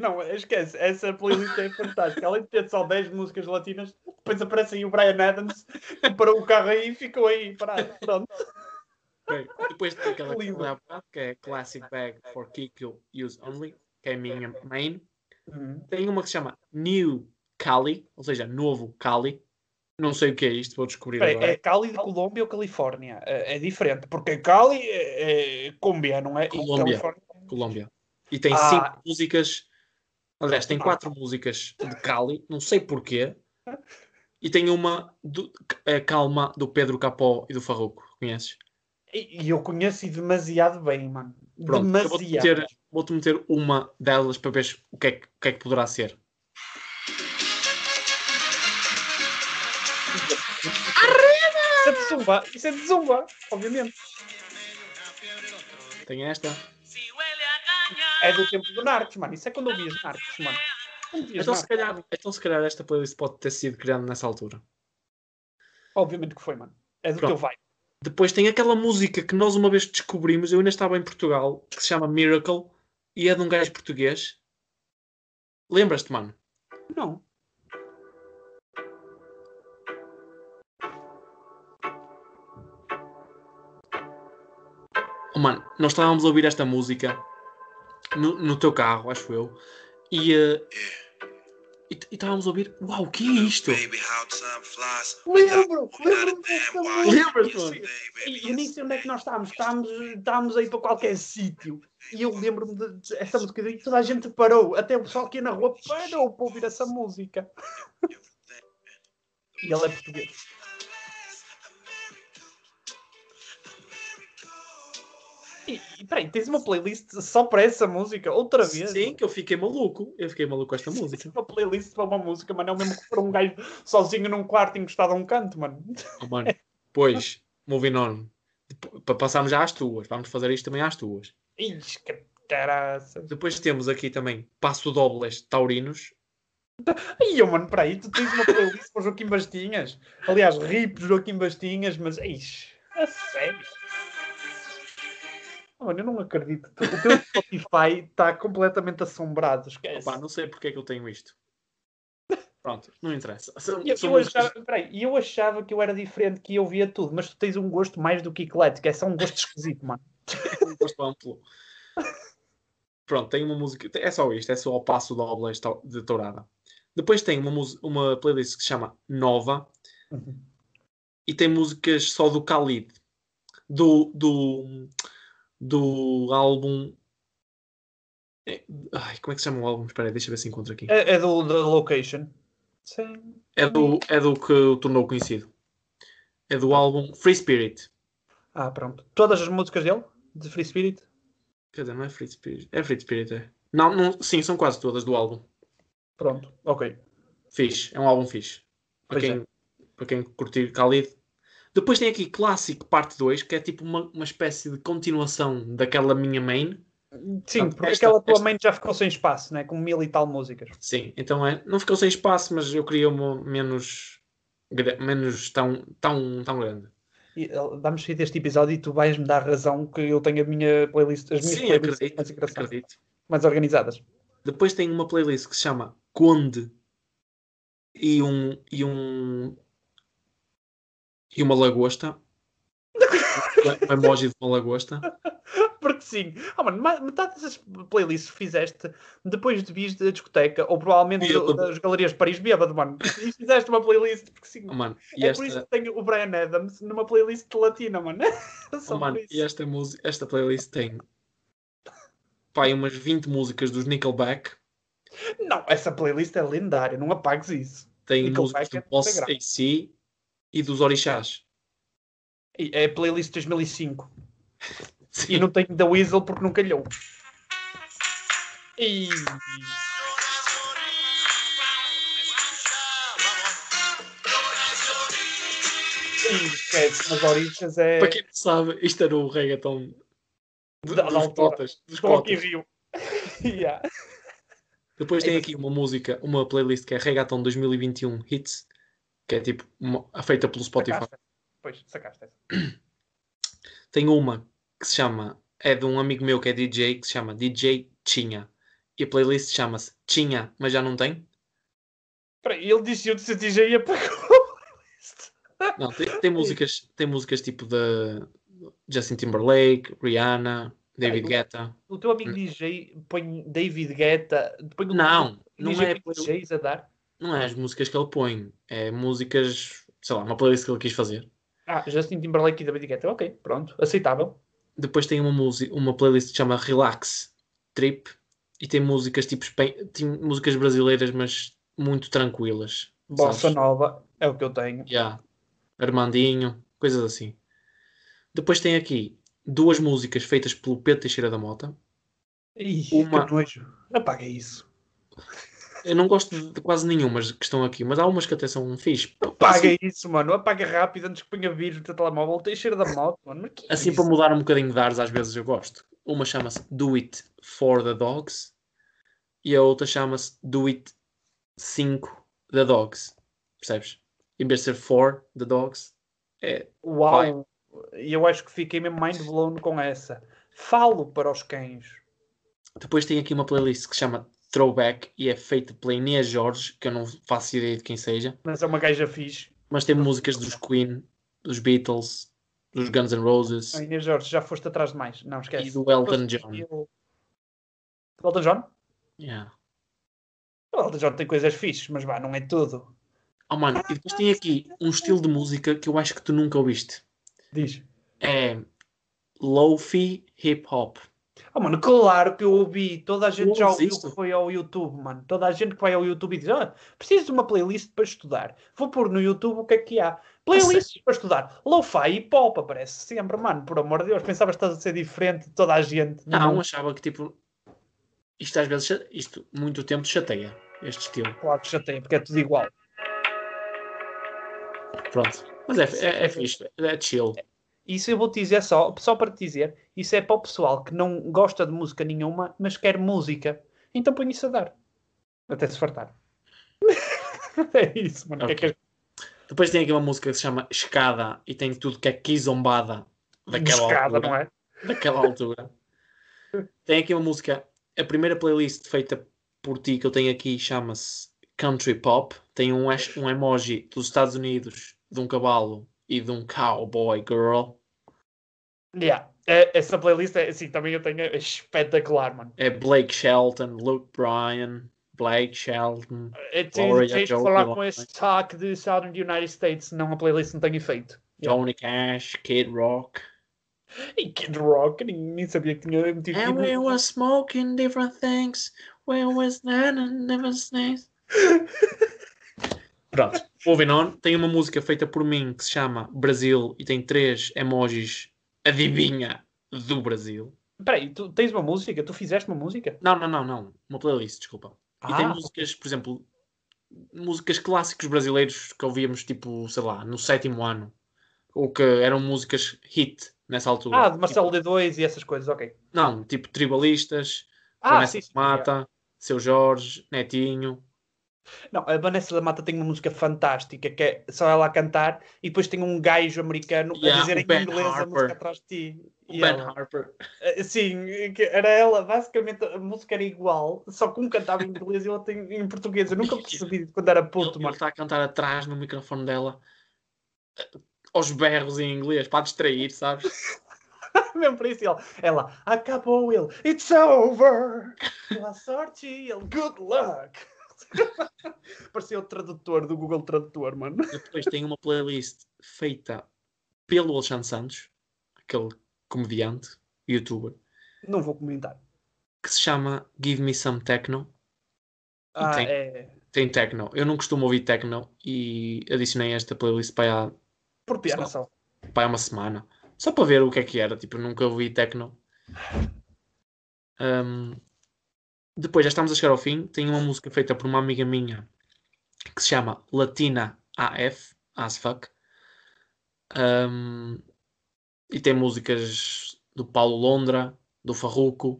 Não, esquece, essa playlist é fantástica. Além de ter só 10 músicas latinas, depois aparece aí o Brian Adams, que parou o carro aí e ficou aí parado. Pronto. Ok. Depois tem aquela que Lindo. é Classic Bag for Kick Use Only, que é a minha main. Hum. Tem uma que se chama New Cali, ou seja, novo Cali. Não sei o que é isto, vou descobrir Espera aí, agora. é Cali de Colômbia ou Califórnia? É, é diferente, porque Cali é, é Colômbia, não é? Colômbia. Colômbia. E tem Ah. cinco músicas. Aliás, tem Ah. quatro músicas de Cali, não sei porquê. E tem uma do, a Calma do Pedro Capó e do Farruco. Conheces? E eu conheço demasiado bem, mano. Pronto, eu vou-te demasiado. meter, vou-te meter uma delas para ver o que é o que, é que poderá ser. De zumba. Isso é de zumba, obviamente. Tem esta. É do tempo do Narcos, mano. Isso é quando eu vi as Narcos, mano. Então se, calhar, então, se calhar, esta playlist pode ter sido criada nessa altura. Obviamente que foi, mano. É do Pronto. teu vibe. Depois tem aquela música que nós uma vez descobrimos, eu ainda estava em Portugal, que se chama Miracle e é de um gajo português. Lembras-te, mano? Não. Oh, mano, nós estávamos a ouvir esta música no, no teu carro, acho eu, e, eh, e, e estávamos a ouvir, uau, o que é isto? Baby, how time flies. Lembro! Lembro-me desta música. E eu nem sei onde é que nós estávamos. Estávamos, estávamos aí para qualquer sítio. E eu lembro-me de- dessa música e toda a gente parou. Até o pessoal que ia na rua parou para ouvir essa música. E ele é português. E, e peraí, tens uma playlist só para essa música? Outra vez? Sim, que eu fiquei maluco. Eu fiquei maluco com esta Tens música. uma playlist para uma música, mano. É o mesmo que para um gajo sozinho num quarto encostado a um canto, mano. Oh, mano. Pois, moving on. Depo- Para passarmos já às tuas. Vamos fazer isto também às tuas. Ixi, que caraças. Depois temos aqui também Passo Dobles Taurinos. Ai, oh, mano, peraí, tu tens uma playlist para o Joaquim Bastinhas. Aliás, rip Joaquim Bastinhas, mas ixi, mano, eu não acredito. O teu Spotify está completamente assombrado. Esquece. Opa, não sei porque é que eu tenho isto. Pronto, não interessa. São, E eu, são eu achava, peraí, eu achava que eu era diferente, que eu via tudo, mas tu tens um gosto mais do que eclético, é só um gosto esquisito, mano. (laughs) um gosto amplo. Pronto, tem uma música. É só isto, é só o passo dobles to- de tourada. Depois tem uma, uma playlist que se chama Nova e tem músicas só do Khalid, do, do, do álbum. é- Ai, como é que se chama o álbum? Espera aí, deixa eu ver se encontro aqui. É, é do da Location. Sim. É do, é do que o tornou conhecido. É do álbum Free Spirit. Ah, pronto. Todas as músicas dele, de Free Spirit. Quer dizer, não é Free Spirit. É Free Spirit, é. Não, não, sim, são quase todas do álbum. Pronto, ok. Fixe, é um álbum fixe. Para Pois é. quem, para quem curtir Khalid. Depois tem aqui Clássico Parte 2, que é tipo uma, uma espécie de continuação daquela minha main. Sim, Portanto, porque esta- aquela tua esta- mãe já ficou sem espaço, né? Com mil e tal músicas. Sim, então é. Não ficou sem espaço, mas eu queria uma menos. menos tão, tão, tão grande. E, Vamos sair deste episódio e tu vais-me dar razão que eu tenho a minha playlist, as minhas Sim, playlists acredito, mais acredito. mais organizadas. Depois tem uma playlist que se chama Conde e um. e um. E uma lagosta. (laughs) um emoji de uma lagosta. Porque sim, ah, mano, ma- metade dessas playlists que fizeste depois de vis da discoteca ou provavelmente Bêbado. das galerias de Paris bêbado, mano. (laughs) E fizeste uma playlist porque sim. Oh, mano, é esta, por isso que tenho o Brian Adams numa playlist latina, mano. (laughs) Oh, mano, e esta, música, esta playlist tem pá, aí umas 20 músicas dos Nickelback. Não, essa playlist é lendária, não apagues isso. Tem Nickelback músicas é do Boss sagrado. AC e dos Orixás. É a playlist 2005. (laughs) Sim. E não tenho da Weasel porque não calhou. E... Esquece, mas Orixas é Para quem não sabe, isto era o reggaeton de- Da- dos cotas. Dos cotas. Rio. (laughs) Yeah. Depois É tem isso. aqui uma música, uma playlist que é Reggaeton 2021 Hits, que é tipo uma- feita pelo Spotify. Sacaste. Pois, sacaste essa. (clears throat) Tem uma que se chama, é de um amigo meu que é DJ, que se chama DJ Tinha. E a playlist chama-se Tinha, mas já não tem? Espera aí, ele disse eu disse DJ e apagou a playlist. Não, tem, tem músicas, tem músicas tipo da Justin Timberlake, Rihanna, David Ai, Guetta. O teu amigo DJ põe David Guetta. Põe o- Não, não DJ é, DJs a dar. Não é as músicas que ele põe, é músicas, sei lá, uma playlist que ele quis fazer. Ah, Justin Timberlake e David Guetta. Ok, pronto, aceitável. Depois tem uma, música, uma playlist que se chama Relax Trip e tem músicas tipo tem músicas brasileiras, mas muito tranquilas. Bossa sabes? Nova é o que eu tenho. Yeah. Armandinho, coisas assim. Depois tem aqui duas músicas feitas pelo Pedro Teixeira da Mota. Ih, Uma- que nojo. Apaga isso. Eu não gosto de, quase nenhuma que estão aqui, mas há umas que até são fixe. Apaga Assim, isso, mano. Apaga rápido antes que ponha vírus no teu telemóvel. Tem cheiro da moto, mano. É assim isso? para mudar um bocadinho de ares, às vezes eu gosto. Uma chama-se Do It for the Dogs e a outra chama-se Do It 5 the Dogs. Percebes? Em vez de ser for the Dogs, é Uau! E eu acho que fiquei mesmo mind blown com essa. Falo para os cães. Depois tem aqui uma playlist que chama Throwback e é feita pela Inês Jorge, que eu não faço ideia de quem seja, Mas é uma gaja fixe. mas tem músicas dos Queen, dos Beatles, dos Guns N' Roses A Inês Jorge, já foste atrás demais. Não, esquece. e do Elton John. eu- Do Elton John? Yeah. O Elton John tem coisas fixes, mas vá, não é tudo. Oh mano, e depois tem aqui um estilo de música que eu acho que tu nunca ouviste. Diz. É Lo-Fi Hip Hop. Oh, mano, claro que eu ouvi. Toda a gente já ouviu que foi ao YouTube, mano. Toda a gente que vai ao YouTube e diz: ah, preciso de uma playlist para estudar. Vou pôr no YouTube o que é que há. Playlists para estudar. Lo-fi e pop aparece sempre, mano. Por amor de Deus. Pensavas que estás a ser diferente de toda a gente. Não, achava que tipo. Isto às vezes, isto muito tempo te chateia, este estilo. Claro que chateia, porque é tudo igual. Pronto. Mas é, é, é fixe, é chill. Isso eu vou te dizer só, só para te dizer, isso é para o pessoal que não gosta de música nenhuma, mas quer música. Então põe isso a dar. Até se fartar. (laughs) é isso, mano. O que é que. Depois tem aqui uma música que se chama Escada e tem tudo que é quizombada daquela buscada, altura. não é? daquela altura. Tem aqui uma música, a primeira playlist feita por ti que eu tenho aqui chama-se Country Pop. Tem um, um emoji dos Estados Unidos, de um cavalo e de um cowboy girl. Yeah. É, essa playlist é assim, também eu tenho é espetacular, mano. É Blake Shelton, Luke Bryan, Blake Shelton. É, tens, tens de falar com esse sotaque de Southern United States, senão a playlist não tem efeito. Yeah. Johnny Cash, Kid Rock. E Kid Rock, nem, nem sabia que tinha metido And we were smoking different things. We was then and different things. (laughs) Pronto, moving on. Tem uma música feita por mim que se chama Brasil e tem três emojis adivinha do Brasil. Peraí, tu tens uma música? Tu fizeste uma música? Não, não, não, não. Uma playlist, desculpa. E tem Ah, músicas, por exemplo, músicas clássicos brasileiros que ouvíamos, tipo, sei lá, no sétimo ano. Ou que eram músicas hit nessa altura. Ah, de Marcelo D2 e essas coisas, ok. Tipo, não, tipo tribalistas, Ah, Vanessa sim, sim, Mata, Seu Jorge, Netinho. Não, a Vanessa da Mata tem uma música fantástica que é só ela a cantar e depois tem um gajo americano Yeah, a dizer em inglês a Harper. música atrás de ti. O E Ben ela- Harper. Eh, Sim, era ela, basicamente a música era igual, só que um cantava em inglês e outro em, em português. Eu nunca (laughs) percebi quando era puto, mano. está a cantar atrás no microfone dela eh, aos berros em inglês para distrair, sabes? (laughs) Mesmo para isso, ele, ela, acabou ele, it's over, (laughs) boa sorte, ele, good luck. (laughs) Parecia o tradutor do Google Tradutor, mano. Depois tem uma playlist feita pelo Alexandre Santos, aquele comediante, youtuber, Não vou comentar. que se chama Give Me Some Techno. Ah, tem. é. Tem techno. Eu não costumo ouvir techno e adicionei esta playlist para há, Por piada Só. para uma semana. Só para ver o que é que era. Tipo, nunca ouvi techno. (sighs) Ahm, depois, já estamos a chegar ao fim. Tem uma música feita por uma amiga minha que se chama Latina AF, as fuck. Ahm, e tem músicas do Paulo Londra, do Farruco.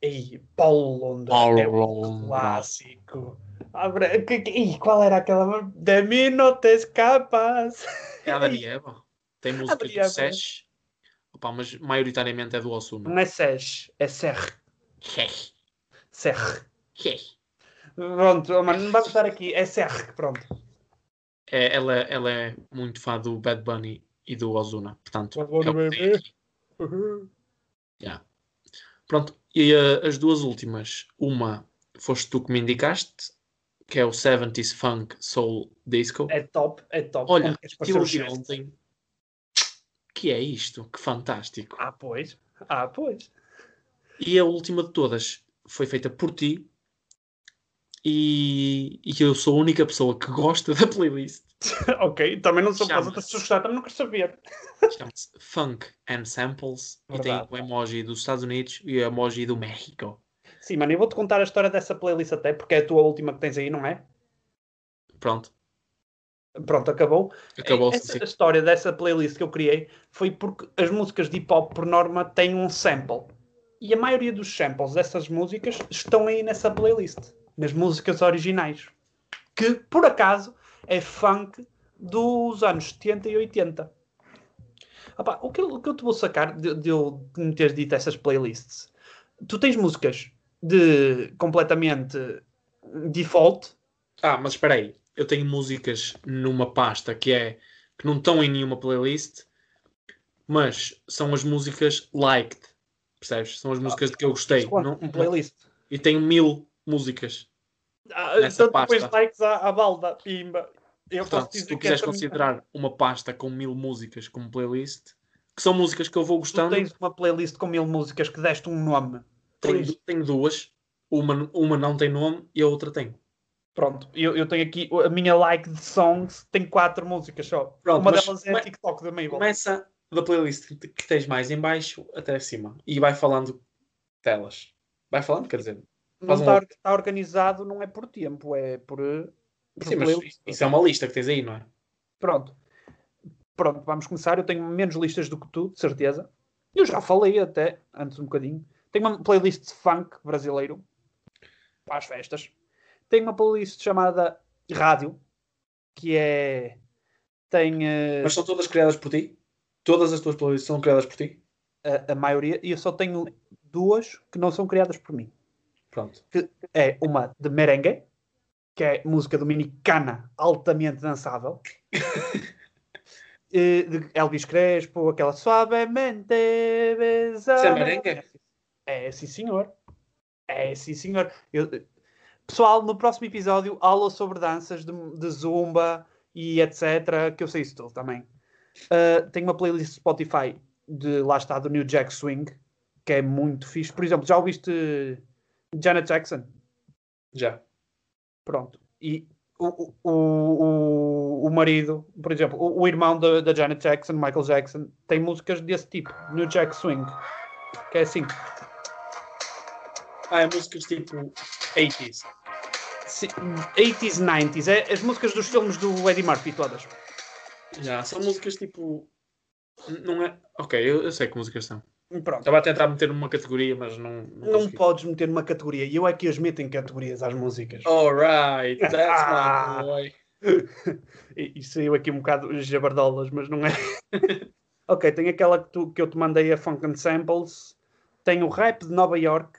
Ei, Paulo Londra. Paulo é um Londra. clássico. Abre- que- que- Ih, qual era aquela? De mim não te escapas. É a Dani Eva. Tem (laughs) músicas Dani do Eva. Sesh. Opa, mas maioritariamente é do Osuna. Não é Sesh, é Serre. Serre. Pronto, oh, mano, não vamos estar aqui. É Serre, pronto. É, ela, ela é muito fã do Bad Bunny e do Ozuna. Portanto, Bad Bunny, é que baby. aqui. Yeah. Pronto, e eh, as duas últimas, uma foste tu que me indicaste, que é o 70s Funk Soul Disco. É top, é top. Olha, queres que parecer eu o vi chefe? ontem. Que é isto? Que fantástico. Ah, pois. Ah, pois. E a última de todas foi feita por ti. E, e eu sou a única pessoa que gosta (laughs) da playlist. (laughs) ok, também não sou Chama-se. outras pessoas gostar, também não quero saber. (laughs) Chama-se Funk and Samples. E Verdade. tem o emoji dos Estados Unidos e o emoji do México. Sim, mano, eu vou-te contar a história dessa playlist até, porque é a tua última que tens aí, não é? Pronto, Pronto, acabou. acabou-se. Essa sim. história dessa playlist que eu criei foi porque as músicas de hip hop, por norma, têm um sample. E a maioria dos samples dessas músicas estão aí nessa playlist, nas músicas originais. Que, por acaso, é funk dos anos 70 e 80. Opa, o, que, o que eu te vou sacar de, de eu me teres dito essas playlists? Tu tens músicas de completamente default, Ah, mas espera aí. Eu tenho músicas numa pasta que é que não estão em nenhuma playlist, mas são as músicas liked. Percebes? São as músicas de que eu gostei. Não- um playlist. e tenho mil músicas. Ah, Nessa então depois pasta. likes à, à balda, pimba. Eu posso Portanto, dizer se tu quiseres considerar uma pasta com mil músicas como playlist, que são músicas que eu vou tu gostando, tens uma playlist com mil músicas que deste um nome. tenho, tenho duas. Uma, uma não tem nome e a outra tem. Pronto, eu, eu tenho aqui a minha like de songs, tem quatro músicas só. Pronto, uma delas é a TikTok da Mabel. Começa da playlist que tens mais em baixo até acima e vai falando delas. Vai falando, quer dizer. não faz um está, outro. está organizado, não é por tempo, é por. por Sim, mas playlist. isso é uma lista que tens aí, não é? Pronto. Pronto, vamos começar. Eu tenho menos listas do que tu, de certeza. Eu já falei até, antes um bocadinho. Tenho uma playlist de funk brasileiro para as festas. Tenho uma playlist chamada Rádio, que é. Tem eh, Mas são todas criadas por ti? Todas as tuas playlists são criadas por ti? a, a maioria, e eu só tenho duas que não são criadas por mim. Pronto. É uma de merengue, que é música dominicana altamente dançável. (laughs) De Elvis Crespo, aquela suavemente besada. Isso é merengue? É, sim senhor. É, sim senhor. Eu- Pessoal, no próximo episódio, aula sobre danças de, de zumba e etc. Que eu sei isso tudo também. Uh, tenho uma playlist Spotify de lá está do New Jack Swing, que é muito fixe. Por exemplo, já ouviste Janet Jackson? Já. Pronto. E o, o, o, o marido, por exemplo, o, o irmão da, Janet Jackson, Michael Jackson, tem músicas desse tipo, New Jack Swing, que é assim. Ah, é músicas tipo 80s. Si- 80s, 90s, é as músicas dos filmes do Eddie Murphy todas. Já, são músicas tipo. Não é. Ok, eu, eu sei que músicas são. Pronto. Estava a tentar meter numa categoria, mas não. Não, Não podes meter numa categoria, e eu é que as meto em categorias às músicas. Alright, that's Ah. my boy. E, e saiu aqui um bocado jabardolas, mas não é. (laughs) ok, tem aquela que, tu- que eu te mandei, a Funk and Samples. Tenho o rap de Nova York.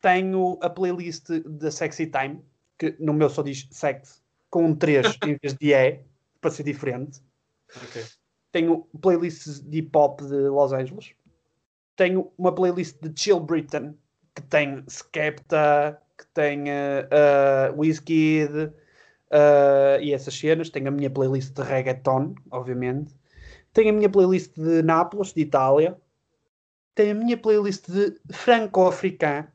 Tenho a playlist da Sexy Time, que no meu só diz sex, com um 3 (laughs) em vez de E, para ser diferente. Ok. Tenho playlists de hip hop de Los Angeles. Tenho uma playlist de Chill Britain que tem Skepta, que tem uh, uh, Wizkid uh, e essas cenas. Tenho a minha playlist de reggaeton, obviamente. Tenho a minha playlist de Nápoles, de Itália. Tenho a minha playlist de franco-africano,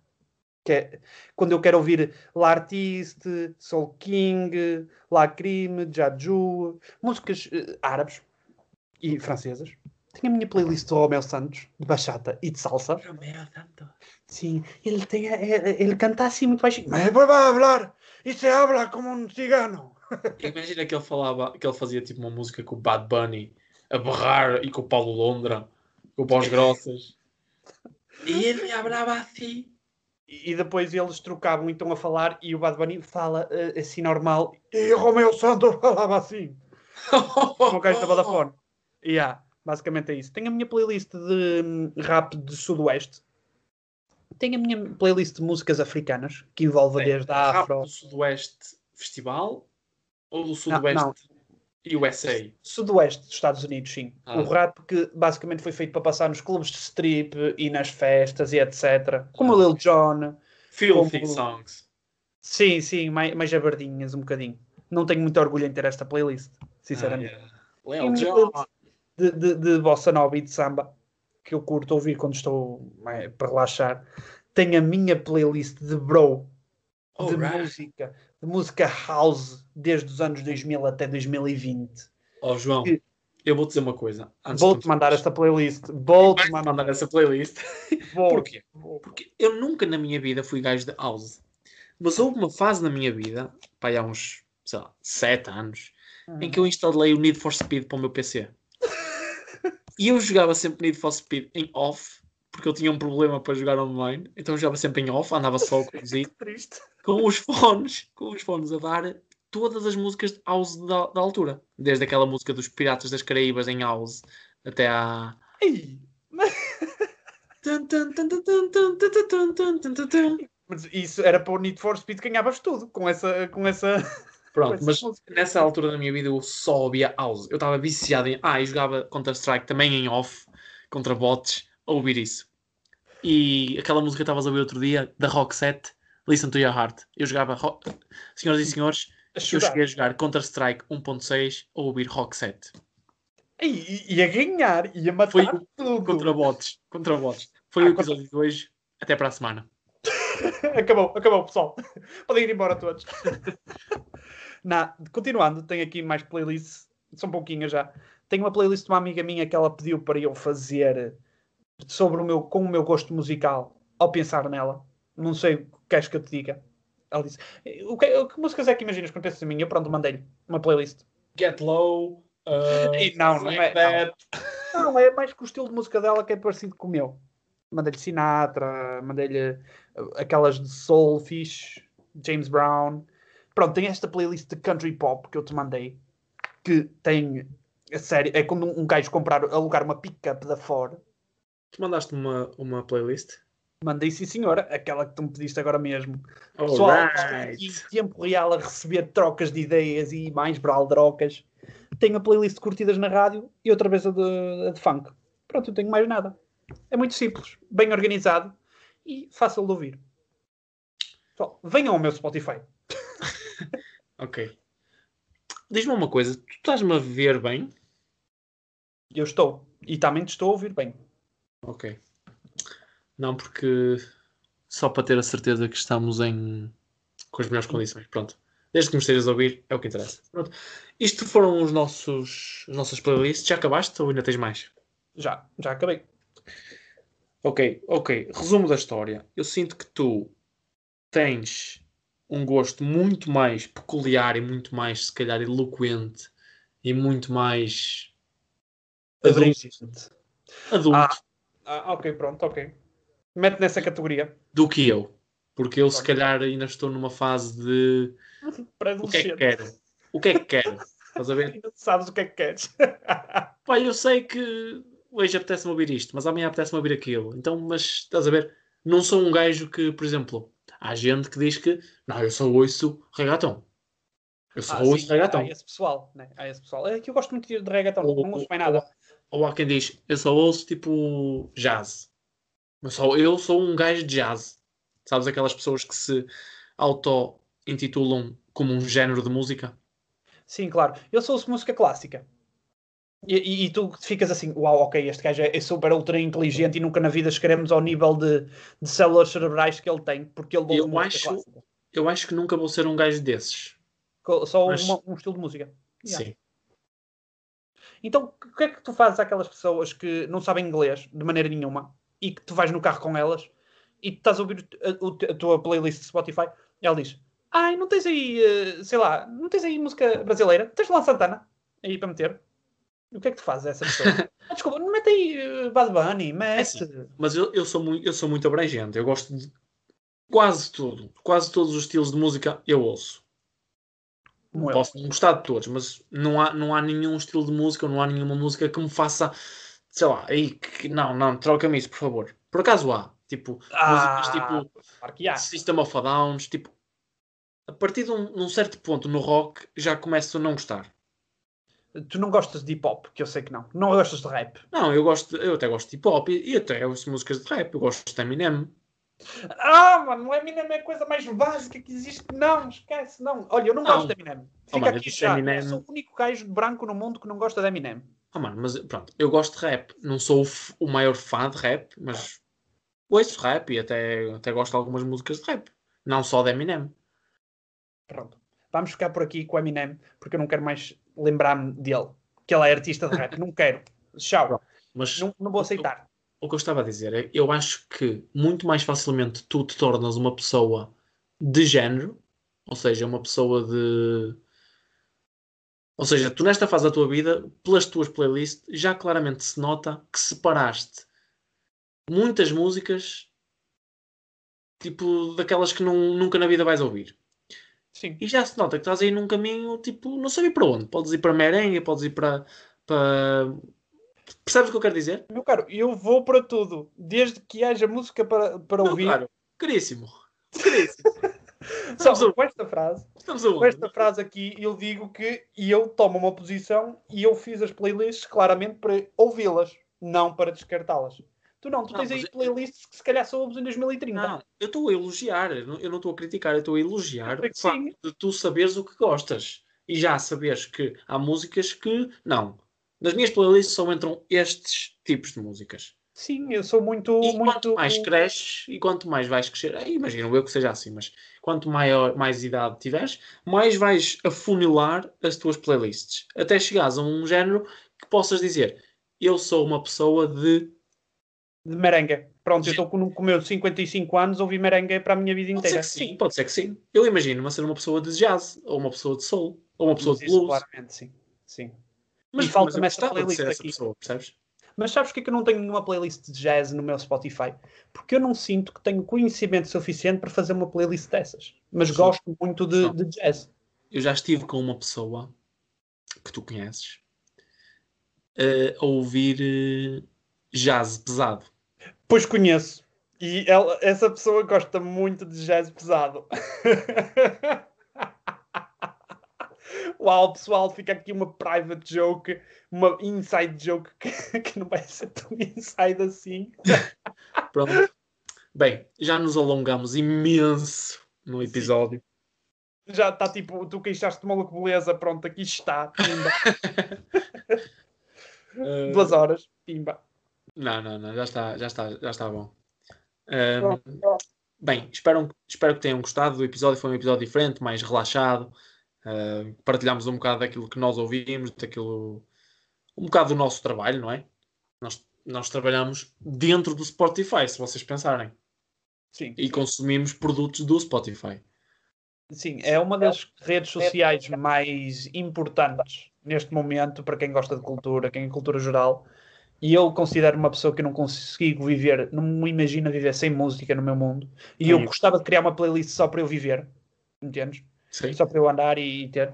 é quando eu quero ouvir L'Artiste, Soul King, La Crime, Jaju, músicas eh, árabes e francesas. Tenho a minha playlist do Romeo Santos, de bachata e de salsa. Romeo tanto. Sim, ele, tem, ele, ele canta assim muito baixinho. Mas depois vai falar e se habla como um cigano. (laughs) Imagina que ele falava, que ele fazia tipo uma música com o Bad Bunny a berrar e com o Paulo Londra, com voz grossas. E ele falava assim. E depois eles trocavam então a falar e o Bad Bunny fala eh, assim normal. E o Romeo Santos (laughs) falava assim. Como o gajo da Vodafone. Yeah, basicamente é isso. Tenho a minha playlist de hum, rap de Sudoeste. Tenho a minha playlist de músicas africanas, que envolve desde a Rap Afro. do Sudoeste Festival ou do não. Sudoeste USA? Sudoeste dos Estados Unidos, sim. Ah. O rap que basicamente foi feito para passar nos clubes de strip e nas festas e etc. Como Ah. o Lil Jon. Filthy Como- Songs. Sim, sim, mais, mais jabardinhas um bocadinho. Não tenho muito orgulho em ter esta playlist, sinceramente. Ah, E yeah. Lil Jon. de, de, de bossa nova e de samba, que eu curto ouvir quando estou eh, para relaxar. Tenho a minha playlist de bro, de Alright. música, música house, desde os anos 2000 até 2020. Oh, João, Que- eu vou dizer uma coisa. Vou-te mandar esta playlist. Vou-te mandar. mandar essa playlist. (laughs) Vou. Porquê? Porque eu nunca na minha vida fui gajo de house. Mas houve uma fase na minha vida, pá, há uns, sei lá, 7 anos, em que eu instalei o Need for Speed para o meu PC. (laughs) E eu jogava sempre Need for Speed em off, porque eu tinha um problema para jogar online, então eu jogava sempre em off, andava só cozido, com os fones, com os fones a dar todas as músicas house da, da, altura, desde aquela música dos Piratas das Caraíbas em house até à. Mas... Isso era para o Need for Speed ganhavas tudo com essa com essa Pronto, mas nessa altura da minha vida eu só ouvia house. Eu estava viciado em. Ah, e jogava Counter-Strike também em off, contra bots a ouvir isso. E aquela música que estavas a ouvir outro dia, da Rock Set, Listen to Your Heart. Eu jogava. ro- Senhoras e senhores, A eu cheguei a jogar Counter-Strike 1.6 a ouvir Rock Set. Ei, ia ganhar, ia matar Foi tudo. Contra bots. Contra bots. Foi Ah, o contra- episódio de hoje. Até para a semana. (laughs) acabou, acabou, pessoal. (laughs) Podem ir embora todos. (laughs) Na, continuando, tenho aqui mais playlists, são pouquinhas já. Tenho uma playlist de uma amiga minha que ela pediu para eu fazer sobre o meu, com o meu gosto musical ao pensar nela. Não sei o que queres que eu te diga. Ela disse: o que, o que músicas é que imaginas quando pensas em mim? Eu pronto, mandei-lhe uma playlist. Get low. uh, E não, não é- that. Não, é mais que o estilo de música dela que é parecido com o meu. Mandei-lhe Sinatra, mandei-lhe uh, aquelas de Soul Fish, James Brown. Pronto, tem esta playlist de country pop que eu te mandei, que tem a série. É quando um, um gajo comprar, alugar uma pick-up da Ford. Tu mandaste uma, uma playlist? Mandei sim, senhora, aquela que tu me pediste agora mesmo. Pessoal, Alright. em tempo real a receber trocas de ideias e mais braldrocas. Tenho a playlist de curtidas na rádio e outra vez a de, a de funk. Pronto, não tenho mais nada. É muito simples, bem organizado e fácil de ouvir. Pessoal, venham ao meu Spotify. (laughs) Ok. Diz-me uma coisa, tu estás-me a ver bem? Eu estou. E também te estou a ouvir bem. Ok. Não, porque só para ter a certeza que estamos em com as melhores condições. Pronto. Desde que me estejas a ouvir, é o que interessa. Pronto. Isto foram os nossos, as nossas playlists. Já acabaste ou ainda tens mais? Já, já acabei. Ok, ok. Resumo da história. Eu sinto que tu tens um gosto muito mais peculiar e muito mais, se calhar, eloquente e muito mais adulto, adulto Ah. Ah, ok, pronto, ok. Mete nessa categoria. do que eu. Porque eu, se calhar, ainda estou numa fase de (laughs) o que é que quero? O que é que quero? Estás a ver? (laughs) Sabes o que é que queres. (laughs) Pá, eu sei que hoje apetece-me ouvir isto, mas amanhã apetece-me ouvir aquilo. Então, mas estás a ver? Não sou um gajo que, por exemplo, há gente que diz que não, eu só ouço reggaeton. Eu só Ah, ouço sim, reggaeton. Há esse pessoal, né? Há esse pessoal. É que eu gosto muito de reggaeton, Ou- não ouço ou- mais nada. Ou há quem diz, eu só ouço tipo jazz. Mas só eu sou um gajo de jazz. Sabes aquelas pessoas que se auto-intitulam como um género de música? Sim, claro. Eu sou ouço música clássica. E, e- e tu ficas assim, uau, ok, este gajo é, é super ultra inteligente e nunca na vida chegaremos ao nível de, de células cerebrais que ele tem, porque ele Eu acho- clássica. Eu acho que nunca vou ser um gajo desses. Só mas- uma- um estilo de música. Yeah. Sim. Então, o que é que tu fazes àquelas pessoas que não sabem inglês de maneira nenhuma e que tu vais no carro com elas e tu estás a ouvir a, a tua playlist de Spotify e ela diz: Ai, não tens aí, eh, sei lá, não tens aí música brasileira? Tens lá Santana aí para meter? O que é que tu fazes a essa pessoa? (laughs) ah, desculpa, não mete aí eh, Bad Bunny, mete. assim, Mas eu, eu, sou muito, eu sou muito abrangente. Eu gosto de quase tudo. Quase todos os estilos de música eu ouço. Eu. Posso não gostar de todos, mas não há, não há nenhum estilo de música, não há nenhuma música que me faça, sei lá, aí, que, não, não, troca-me isso, por favor. Por acaso há, tipo, Ah, músicas tipo claro. System of a Downs, tipo, a partir de um, num certo ponto no rock já começo a não gostar. Tu não gostas de hip hop, que eu sei que não. Não gostas de rap. Não, eu gosto, eu até gosto de hip hop e, e até ouço músicas de rap, eu gosto de Eminem. Ah, mano, o Eminem é a coisa mais básica que existe. Não, esquece, não. Olha, eu não, Não. gosto de Eminem. Oh, Fica mano, eu aqui já. Eminem- Eu sou o único gajo branco no mundo que não gosta de Eminem. Ah, mano, mas pronto, eu gosto de rap. Não sou o, o maior fã de rap, mas ouço rap e até, até gosto de algumas músicas de rap. Não só de Eminem. Pronto. Vamos ficar por aqui com o Eminem, porque eu não quero mais lembrar-me dele. que ela é artista de rap. (laughs) Não quero. Tchau. Mas Não, não vou aceitar. O que eu estava a dizer é, eu acho que muito mais facilmente tu te tornas uma pessoa de género, ou seja, uma pessoa de. Ou seja, tu nesta fase da tua vida, pelas tuas playlists, já claramente se nota que separaste muitas músicas, tipo, daquelas que não- nunca na vida vais ouvir. Sim. E já se nota que estás aí num caminho, tipo, não sei para onde. Podes ir para merengue, podes ir para. para... Percebes o que eu quero dizer? Meu caro, eu vou para tudo. Desde que haja música para, para Não, ouvir. claro. Caríssimo. (laughs) Caríssimo. Só com esta frase, Estamos com esta frase aqui, eu digo que eu tomo uma posição e eu fiz as playlists claramente para ouvi-las, não para descartá-las. Tu não, tu Não, tens aí playlists que se calhar só ouves em 2030. Não, eu estou a elogiar, eu não estou a criticar, eu estou a elogiar o facto de tu saberes o que gostas e já saberes que há músicas que não. Nas minhas playlists só entram estes tipos de músicas. Sim, eu sou muito. E muito... quanto mais cresces e quanto mais vais crescer, aí imagino eu que seja assim, mas quanto maior, mais idade tiveres, mais vais afunilar as tuas playlists até chegares a um género que possas dizer eu sou uma pessoa de de merengue. Pronto, eu estou com, com meus 55 anos, ouvi merengue para a minha vida Pode ser inteira. que sim, pode ser que sim. Eu imagino-me ser uma pessoa de jazz, ou uma pessoa de soul, ou uma pessoa Mas de blues. claramente, sim. sim. Mas, E falta-me de playlist aqui. pessoa, percebes? Mas sabes porque é que eu não tenho nenhuma playlist de jazz no meu Spotify? Porque eu não sinto que tenho conhecimento suficiente para fazer uma playlist dessas. Mas Sim. gosto muito de, de jazz. Eu já estive com uma pessoa que tu conheces a ouvir eh, jazz pesado. Pois conheço. E ela- essa pessoa gosta muito de jazz pesado. (laughs) Uau, pessoal, fica aqui uma private joke, uma inside joke que, (laughs) que não vai ser tão inside assim. (laughs) Pronto. Bem, já nos alongamos imenso no episódio. Já está tipo, tu queixaste maluco, beleza, pronto, aqui está. Pimba. (laughs) Eh, Duas horas, pimba. Não, não, não, já está, já está, já está bom. Ahm, bem, espero, espero que tenham gostado do episódio. Foi um episódio diferente, mais relaxado. Ah, partilhámos um bocado daquilo que nós ouvimos, daquilo, um bocado do nosso trabalho, não é? Nós, nós trabalhamos dentro do Spotify, se vocês pensarem, Sim, e consumimos produtos do Spotify. sim, é uma das redes sociais mais importantes neste momento para quem gosta de cultura, quem é cultura geral. E eu considero uma pessoa que não consigo viver, não me imagino viver sem música no meu mundo. E eu Sim. gostava de criar uma playlist só para eu viver, entendes? Sim, só para eu andar e, e ter.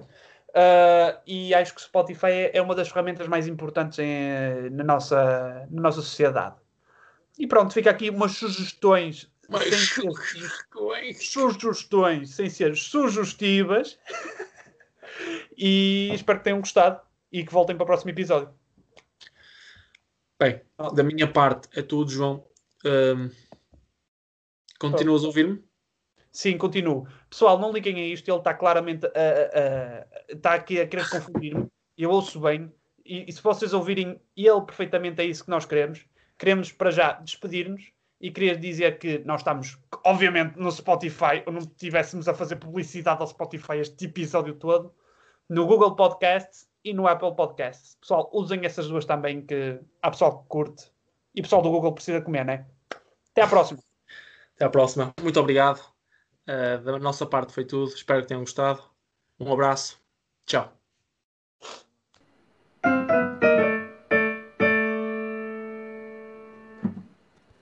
Ah, e acho que o Spotify é, é uma das ferramentas mais importantes em- na, nossa, na nossa sociedade. E pronto, fica aqui umas sugestões. Mas- Sem ser, sugestões sem ser sugestivas. (laughs) e espero que tenham gostado e que voltem para o próximo episódio. Bem, da minha parte é tudo, João. Ahm, continuas a ouvir-me? Sim, continuo. Pessoal, não liguem a isto, ele está claramente a, a- a- está aqui a querer confundir-me. Eu ouço bem, e, e se vocês ouvirem ele perfeitamente é isso que nós queremos. Queremos para já despedir-nos e queria dizer que nós estamos, obviamente, no Spotify, ou não estivéssemos a fazer publicidade ao Spotify este episódio todo, no Google Podcasts e no Apple Podcasts. Pessoal, usem essas duas também, que há pessoal que curte e pessoal do Google precisa comer, né? Até à próxima. Até à próxima. Muito obrigado. Ah, da nossa parte foi tudo. Espero que tenham gostado. Um abraço. Tchau.